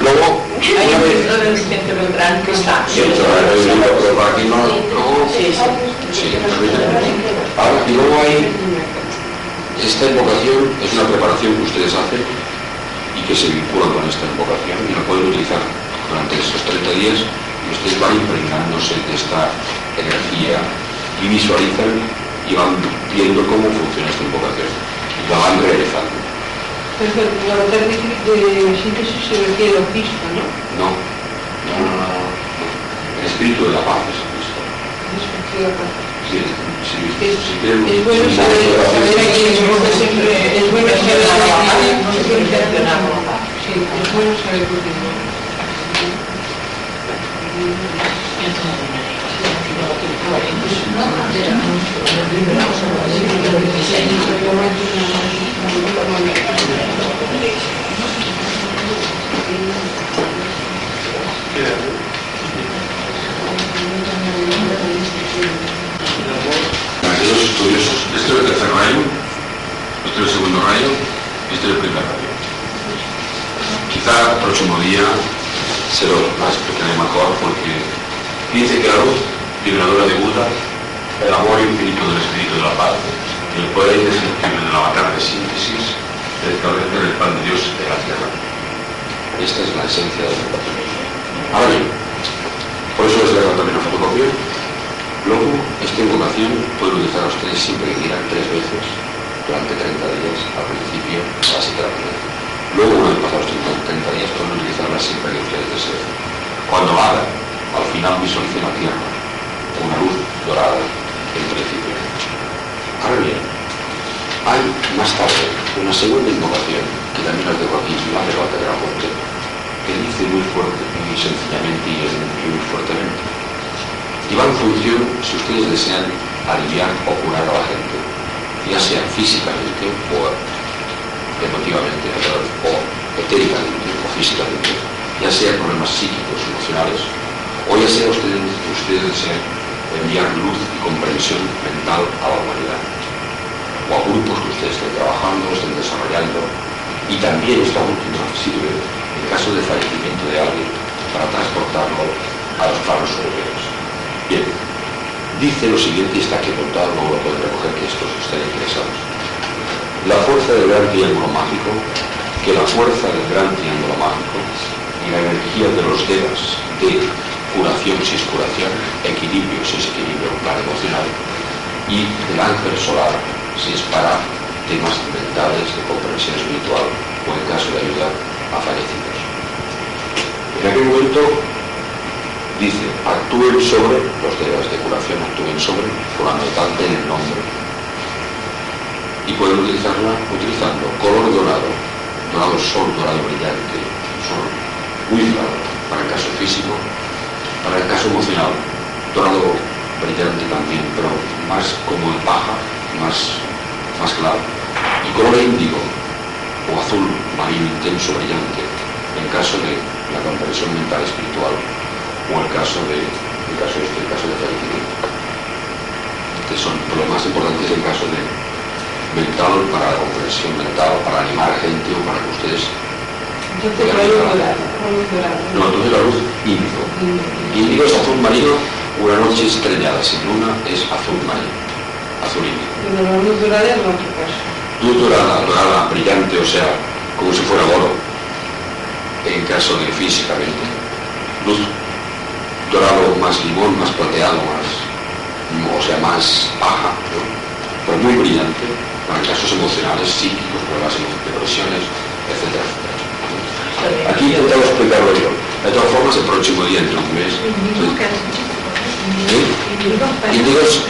Luego, Hay un vez... libro de Vicente Beltrán que está. Sí, pero para aquí no... Sí, sí. Ahora, y luego hay... Esta invocación es una preparación que ustedes hacen y que se vincula con esta invocación y la pueden utilizar durante esos 30 días ustedes van impregnándose de esta energía y visualizan y van viendo cómo funciona esta invocación y la van realizando. Pero la avatar de, de síntesis se refiere al Cristo, ¿no? No, no, no, no, este espíritu de la paz es Cristo. Sí, sí, Es, quieren- es bueno saber, saber a quién es siempre, es bueno saber a quién Sí, es bueno saber por qué. Este es el tercer rayo, este es el segundo rayo y este es el primer rayo. Quizá el próximo día se lo explicaré mejor porque dice que la luz liberadora de Buda, el amor infinito del espíritu de la paz el poder indescriptible de la batalla de síntesis establecen el pan de Dios de la tierra. Esta es la esencia de la educación. Ahora bien, por eso les dejo también una fotocopia. Luego, esta invocación puede utilizar a ustedes siempre que quieran tres veces durante 30 días, al principio, a las 7 de la mañana. Luego, una vez pasados 30 días, pueden utilizarla siempre que ustedes deseen. Cuando la hagan, al final visualicen la tierra, una luz dorada en principio. Ahora bien, hay más tarde una segunda invocación, que también las dejo aquí, la de la Monte, que dice muy fuerte, muy sencillamente y muy fuertemente. Y va en función, si ustedes desean, aliviar o curar a la gente, ya sea físicamente o emotivamente, o etéricamente o físicamente, ya sea problemas psíquicos, emocionales, o ya sea ustedes, ustedes desean enviar luz y comprensión mental a la humanidad, o a grupos que ustedes estén trabajando, estén desarrollando, y también esta última sirve, en caso de fallecimiento de alguien, para transportarlo a los planos superiores. Bien, dice lo siguiente, y está aquí apuntado, luego lo pueden recoger que estos estén interesados. La fuerza del gran triángulo mágico, que la fuerza del gran triángulo mágico y la energía de los devas de curación si es curación, equilibrio si es equilibrio, plan emocional, y del ángel solar si es para temas mentales de comprensión espiritual o en caso de ayudar a fallecidos. En aquel momento dice, actúen sobre, los devas de curación actúen sobre, de tal, den el nombre. Y pueden utilizarla utilizando color dorado, dorado sol, dorado brillante, sol muy claro, para el caso físico, para el caso emocional, dorado brillante también, pero más como el paja, más, más claro. Y color índigo, o azul marino intenso, brillante, en caso de la comprensión mental espiritual o el caso de el caso este, el caso de fallecimiento. Que son lo más importante es el caso de mental para la comprensión mental, para animar a gente o para que ustedes Entonces, dorado. no, entonces la luz índigo. Índigo es azul marino, una noche estrellada sin luna es azul marino, azul índigo. Pero la luz dorada es otro caso. Luz dorada, dorada, brillante, o sea, como si fuera oro, en caso de físicamente. Luz dorado más limón, más plateado, más, o sea, más paja, ¿no? pero muy brillante, casos emocionales, psíquicos, problemas de depresiones, etcétera, etcétera. Aquí he intentado explicarlo yo. De todas formas, el próximo día, entre un mes, Índigos,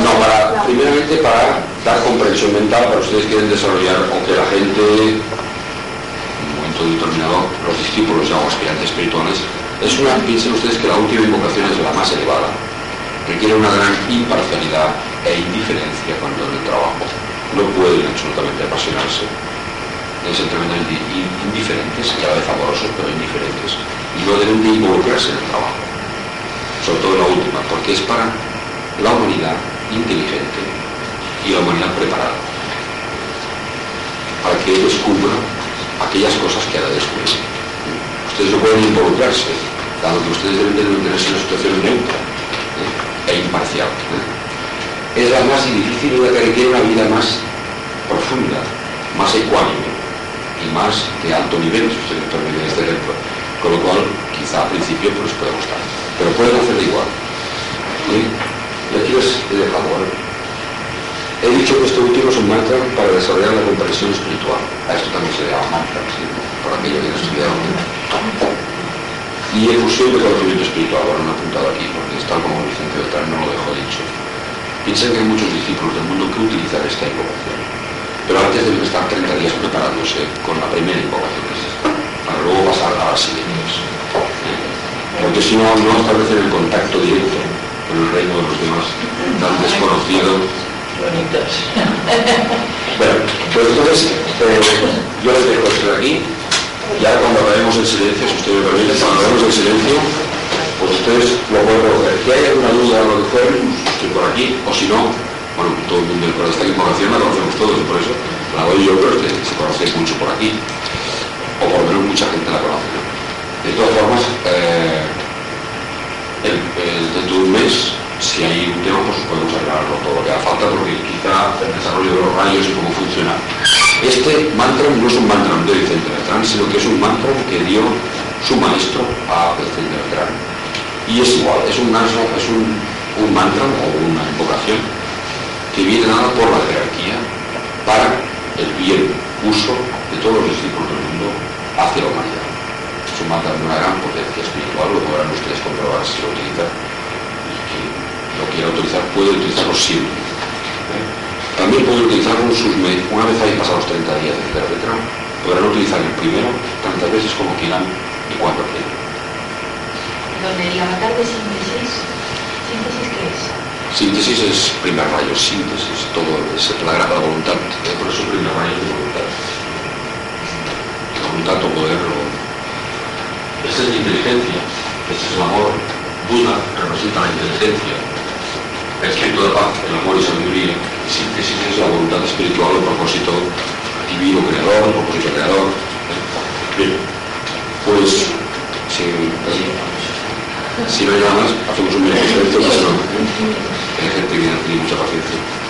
no, para, primeramente para dar comprensión mental, para ustedes quieren desarrollar o que la gente, en un momento determinado, los discípulos ya o aspirantes espirituales, es una, piensen ustedes que la última invocación es la más elevada, requiere una gran imparcialidad e indiferencia cuando en el trabajo. No pueden absolutamente apasionarse. Ser tremendamente in- indiferentes, y a la vez amorosos, pero indiferentes. Y no deben de involucrarse en el trabajo sobre todo la última, porque es para la humanidad inteligente y la humanidad preparada, para que descubra aquellas cosas que ha de descubrir. Ustedes no pueden involucrarse, dado que ustedes deben de en una situación neutra ¿eh? e imparcial. ¿eh? Es la más difícil la que requiere una vida más profunda, más ecuánime y más de alto nivel, si ustedes me permiten este ejemplo. Con lo cual, quizá al principio pues puede gustar, pero pueden hacerlo igual. ¿sí? Y aquí les he dejado. He dicho que este último es un mantra para desarrollar la comprensión espiritual. A esto también se le llama mantra, ¿sí? por aquello que no estudiaron. y efusión de conocimiento espiritual. Bueno, no he apuntado aquí porque está como Vicente Beltrán no lo dejo dicho. Piensen que hay muchos discípulos del mundo que utilizan esta invocación. Pero antes deben estar 30 días preparándose con la primera invocación que es esta, para luego pasar a las siguientes. Porque si no, no establecen el contacto directo con el reino de los demás, tan desconocido. Bueno, pues entonces eh, yo les dejo esto de aquí y ahora cuando acabemos el silencio, si usted me permite, cuando acabemos el silencio, pues ustedes lo pueden recoger. Si hay alguna duda lo que por aquí, o si no, bueno, todo el mundo con esta información la conocemos todos y por eso la doy yo, pero se conoce mucho por aquí, o por lo menos mucha gente la conoce. ¿no? De todas formas, eh, el, el- dentro de un mes, si hay un tema, pues podemos aclararlo todo lo que haga falta, porque quizá el desarrollo de los rayos y cómo funciona. Este mantra no es un mantra de Vicente Beltrán, sino que es un mantra que dio su maestro a Vicente Beltrán. Y es igual, es un, es un, un mantra o una invocación que viene dada por la jerarquía para el bien uso de todos los discípulos del mundo hacia la humanidad. Es un mantra de una gran potencia espiritual, lo podrán ustedes comprobar si lo utilizan. Y quien lo quiera utilizar puede utilizarlo siempre. ¿eh? También pueden utilizarlo en sus una vez hayan pasado los 30 días, etcétera, etcétera. Podrán utilizar el primero tantas veces como quieran y cuando quieran. Donde el avatar de síntesis, ¿síntesis qué es? Síntesis es primer rayo, síntesis, todo es la gran voluntad, eh, por eso primer rayo es voluntad. La voluntad o poder, esta es la inteligencia, este es el amor, Buda representa la inteligencia, el espíritu de paz, el amor y sabiduría, síntesis es la voluntad espiritual, el propósito divino creador, el propósito creador. Bien, pues, si, si no hay nada más, hacemos un minuto de. Hay gente que tiene mucha paciencia.